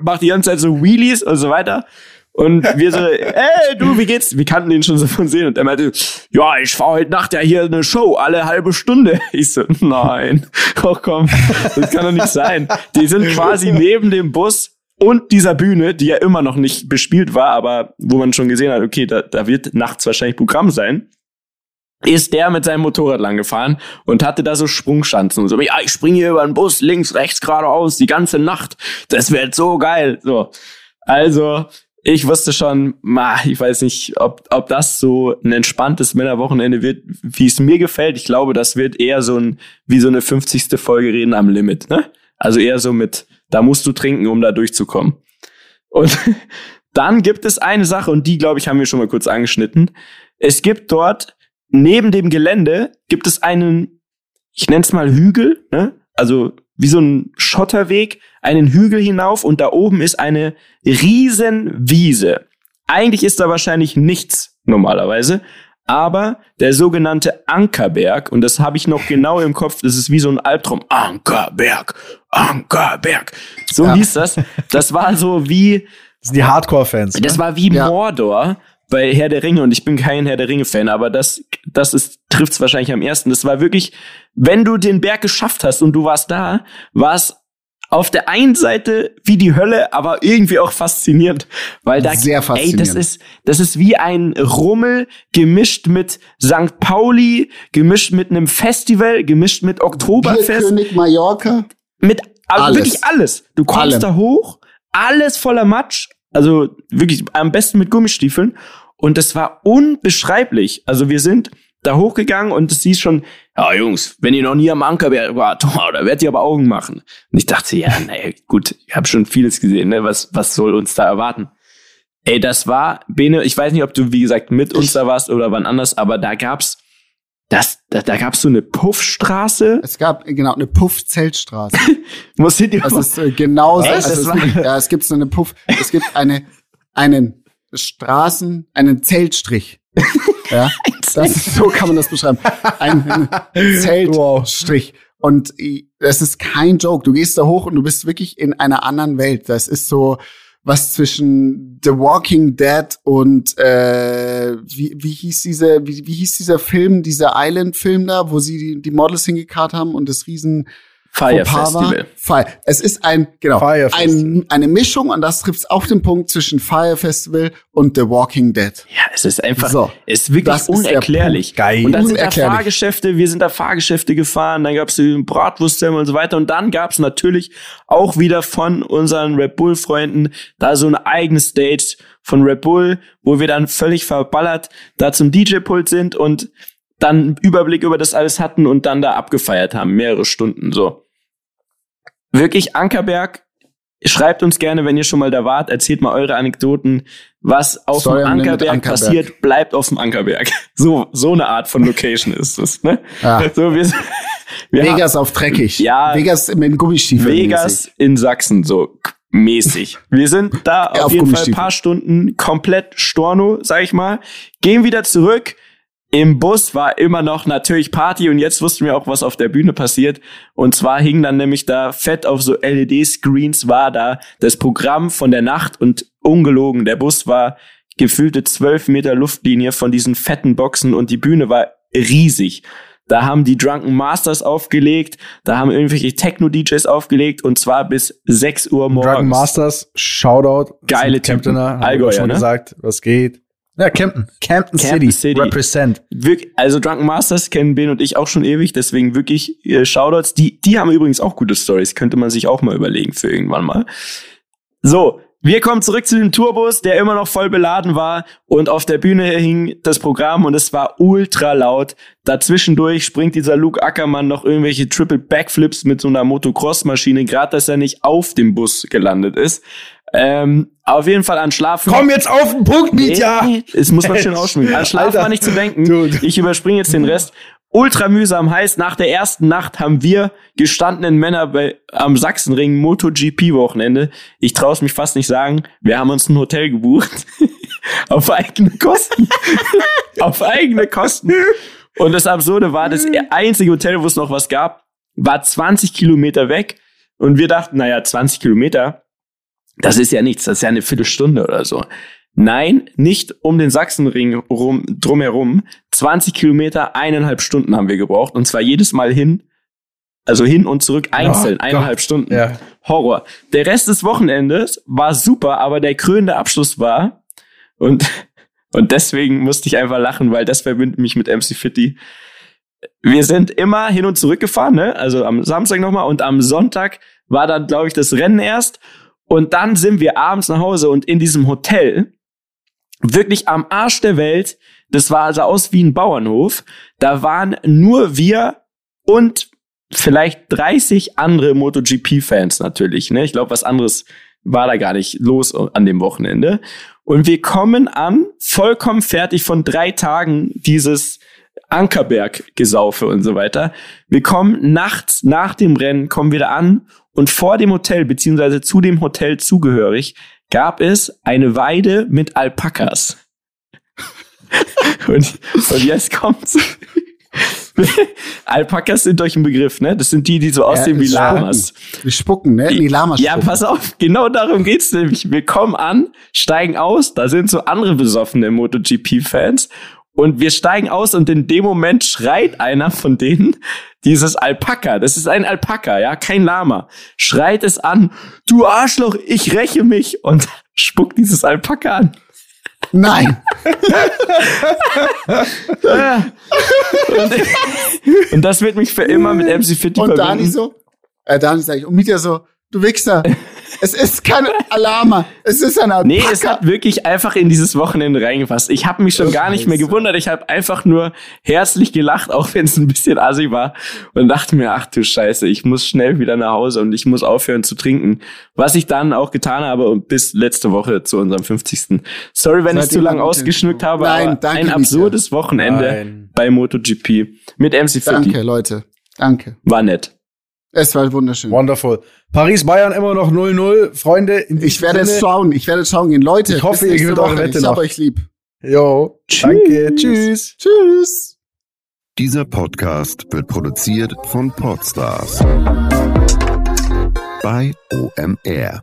Macht die ganze Zeit so Wheelies und so weiter. Und wir so, ey, du, wie geht's? Wir kannten den schon so von sehen. Und er meinte, ja, ich fahr heute Nacht ja hier eine Show, alle halbe Stunde. Ich so, nein, oh komm, das kann doch nicht sein. Die sind quasi neben dem Bus und dieser Bühne, die ja immer noch nicht bespielt war, aber wo man schon gesehen hat, okay, da, da wird nachts wahrscheinlich Programm sein ist der mit seinem Motorrad lang gefahren und hatte da so Sprungschanzen und so, ja, ich springe hier über den Bus, links, rechts, geradeaus, die ganze Nacht. Das wird so geil. So. Also, ich wusste schon, ma, ich weiß nicht, ob, ob das so ein entspanntes Männerwochenende wird, wie es mir gefällt. Ich glaube, das wird eher so ein, wie so eine 50. Folge Reden am Limit, ne? Also eher so mit, da musst du trinken, um da durchzukommen. Und dann gibt es eine Sache, und die, glaube ich, haben wir schon mal kurz angeschnitten. Es gibt dort, neben dem Gelände, gibt es einen, ich nenne es mal Hügel, ne? Also wie so ein Schotterweg, einen Hügel hinauf und da oben ist eine riesen Wiese. Eigentlich ist da wahrscheinlich nichts normalerweise, aber der sogenannte Ankerberg, und das habe ich noch genau im Kopf, das ist wie so ein Albtraum. Ankerberg, Ankerberg. So Ja. hieß das. Das war so wie, Das sind die Hardcore-Fans. das ne? war wie Ja. Mordor bei Herr der Ringe und ich bin kein Herr der Ringe-Fan, aber das, das ist, trifft's wahrscheinlich am ersten. Das war wirklich, wenn du den Berg geschafft hast und du warst da, war es auf der einen Seite wie die Hölle, aber irgendwie auch faszinierend, weil da, Sehr ey, faszinierend. das ist, das ist wie ein Rummel gemischt mit St. Pauli, gemischt mit einem Festival, gemischt mit Oktoberfest Bierkönig Mallorca. mit also Alles. wirklich alles. Du kommst Allem. da hoch, alles voller Matsch, also wirklich am besten mit Gummistiefeln und das war unbeschreiblich. Also wir sind da hochgegangen und es hieß schon, ja Jungs, wenn ihr noch nie am Ankerberg wart, oh, da werdet ihr aber Augen machen. Und ich dachte, ja, naja, gut, ich habe schon vieles gesehen, ne? Was, was soll uns da erwarten? Ey, das war, Bene, ich weiß nicht, ob du, wie gesagt, mit uns da warst oder wann anders, aber da gab's, das, da, da gab's so eine Puffstraße. Es gab genau eine Puff-Zeltstraße. Muss ich dir Das ist äh, genau so. Echt? Also Das es, ja, es gibt so eine Puff. Es gibt eine einen Straßen, einen Zeltstrich. Ja, das ist, so kann man das beschreiben. Ein, Zeltstrich. Und das ist kein Joke. Du gehst da hoch und du bist wirklich in einer anderen Welt. Das ist so was zwischen The Walking Dead und äh, wie, wie hieß diese wie, wie hieß dieser Film, dieser Island-Film da, wo sie die, die Models hingekarrt haben und das riesen Fire. Festival. Fire. Es ist ein, genau, Fire ein, eine Mischung und das trifft auf den Punkt zwischen Fire Festival und The Walking Dead. Ja, es ist einfach, So, es ist wirklich ist unerklärlich. Punkt. Geil. Und dann sind da. Fahrgeschäfte, wir sind da Fahrgeschäfte gefahren, dann gab's die Bratwurstsemmel und so weiter. Und dann gab's natürlich auch wieder von unseren Red Bull-Freunden da so eine eigene Stage von Red Bull, wo wir dann völlig verballert da zum DJ-Pult sind und dann einen Überblick über das alles hatten und dann da abgefeiert haben, mehrere Stunden so. Wirklich Ankerberg, schreibt uns gerne, wenn ihr schon mal da wart, erzählt mal eure Anekdoten, was auf Story dem Ankerberg, Ankerberg. passiert, bleibt auf dem Ankerberg. So, so eine Art von Location ist es, ne? Ja. So, wir, wir Vegas auf dreckig. Ja. Vegas mit Gummistiefeln. Vegas mäßig. in Sachsen, so mäßig. Wir sind da auf auf jeden Fall ein paar Stunden komplett Storno, sag ich mal. Gehen wieder zurück. Im Bus war immer noch natürlich Party und jetzt wussten wir auch, was auf der Bühne passiert. Und zwar hing dann nämlich da fett auf so LED-Screens war da das Programm von der Nacht und ungelogen, der Bus war gefühlte zwölf Meter Luftlinie von diesen fetten Boxen und die Bühne war riesig. Da haben die Drunken Masters aufgelegt, da haben irgendwelche Techno-DJs aufgelegt und zwar bis 6 Uhr morgens. Dragon Masters, Shoutout. Geile Typen. Allgäuer, schon ne? gesagt, was geht. Ja, Kempten. Campton, Campton City. City. Represent. Wirk also Drunken Masters kennen Ben und ich auch schon ewig, deswegen wirklich äh, Shoutouts. Die, die haben übrigens auch gute Stories, könnte man sich auch mal überlegen für irgendwann mal. So, wir kommen zurück zu dem Tourbus, der immer noch voll beladen war und auf der Bühne hing das Programm und es war ultra laut. Dazwischendurch springt dieser Luke Ackermann noch irgendwelche Triple Backflips mit so einer Motocross-Maschine, gerade dass er nicht auf dem Bus gelandet ist. Ähm, auf jeden Fall an Schlafen. Komm jetzt auf den Punkt, Mietja! Nee, Es muss man schön ausschminken. An Schlaf Alter. war nicht zu denken. Dude. Ich überspringe jetzt den Rest. Ultra mühsam heißt, nach der ersten Nacht haben wir gestandenen Männer bei, am Sachsenring MotoGP-Wochenende. Ich traue es mich fast nicht sagen. Wir haben uns ein Hotel gebucht. Auf eigene Kosten. Auf eigene Kosten. Und das Absurde war, das einzige Hotel, wo es noch was gab, war 20 Kilometer weg. Und wir dachten, naja, 20 Kilometer, das ist ja nichts, das ist ja eine Viertelstunde oder so. Nein, nicht um den Sachsenring rum, drumherum. 20 Kilometer, eineinhalb Stunden haben wir gebraucht. Und zwar jedes Mal hin, also hin und zurück einzeln, Oh eineinhalb Gott. Stunden. Ja. Horror. Der Rest des Wochenendes war super, aber der krönende Abschluss war, und, und deswegen musste ich einfach lachen, weil das verbindet mich mit MC Fitty. Wir sind immer hin und zurück gefahren, ne? Also am Samstag nochmal und am Sonntag war dann, glaube ich, das Rennen erst. Und dann sind wir abends nach Hause und in diesem Hotel, wirklich am Arsch der Welt, das war also aus wie ein Bauernhof, da waren nur wir und vielleicht 30 andere MotoGP-Fans natürlich. Ne? Ich glaube, was anderes war da gar nicht los an dem Wochenende. Und wir kommen an, vollkommen fertig von drei Tagen dieses Ankerberg-Gesaufe und so weiter. Wir kommen nachts nach dem Rennen, kommen wieder an und vor dem Hotel, beziehungsweise zu dem Hotel zugehörig, gab es eine Weide mit Alpakas. und, und jetzt kommt's. Alpakas sind euch ein Begriff, ne? Das sind die, die so aussehen Ja, wie. Lamas. Die spucken, ne? Die Lamas Ja, spucken. pass auf, genau darum geht's nämlich. Wir kommen an, steigen aus, da sind so andere besoffene MotoGP-Fans und wir steigen aus und in dem Moment schreit einer von denen dieses Alpaka, das ist ein Alpaka, ja, kein Lama, schreit es an, du Arschloch, ich räche mich und spuckt dieses Alpaka an. Nein. und, und das wird mich für immer mit MC Fitty Und. Dani so, äh, Dani sag ich, und Mietja so, du Wichser, es ist kein Alama, es ist ein Alpaka. Nee, es hat wirklich einfach in dieses Wochenende reingefasst. Ich habe mich schon Oh, gar nicht mehr gewundert. Ich habe einfach nur herzlich gelacht, auch wenn es ein bisschen assi war. Und dachte mir, ach du Scheiße, ich muss schnell wieder nach Hause und ich muss aufhören zu trinken. Was ich dann auch getan habe und bis letzte Woche zu unserem 50. Sorry, wenn ich Seitdem zu lang ausgeschmückt habe, Nein, aber danke, ein absurdes Wochenende Nein. bei MotoGP mit MC Danke. Leute. Danke. War nett. Es war wunderschön. Wonderful. Paris-Bayern immer noch 0-0. Freunde, in Ich werde Sinne- schauen, ich werde schauen gehen. Leute, Ich hoffe, ihr gewinnt eure. Wette Ich hab euch lieb. Jo, danke. Tschüss. Tschüss. Dieser Podcast wird produziert von Podstars bei OMR.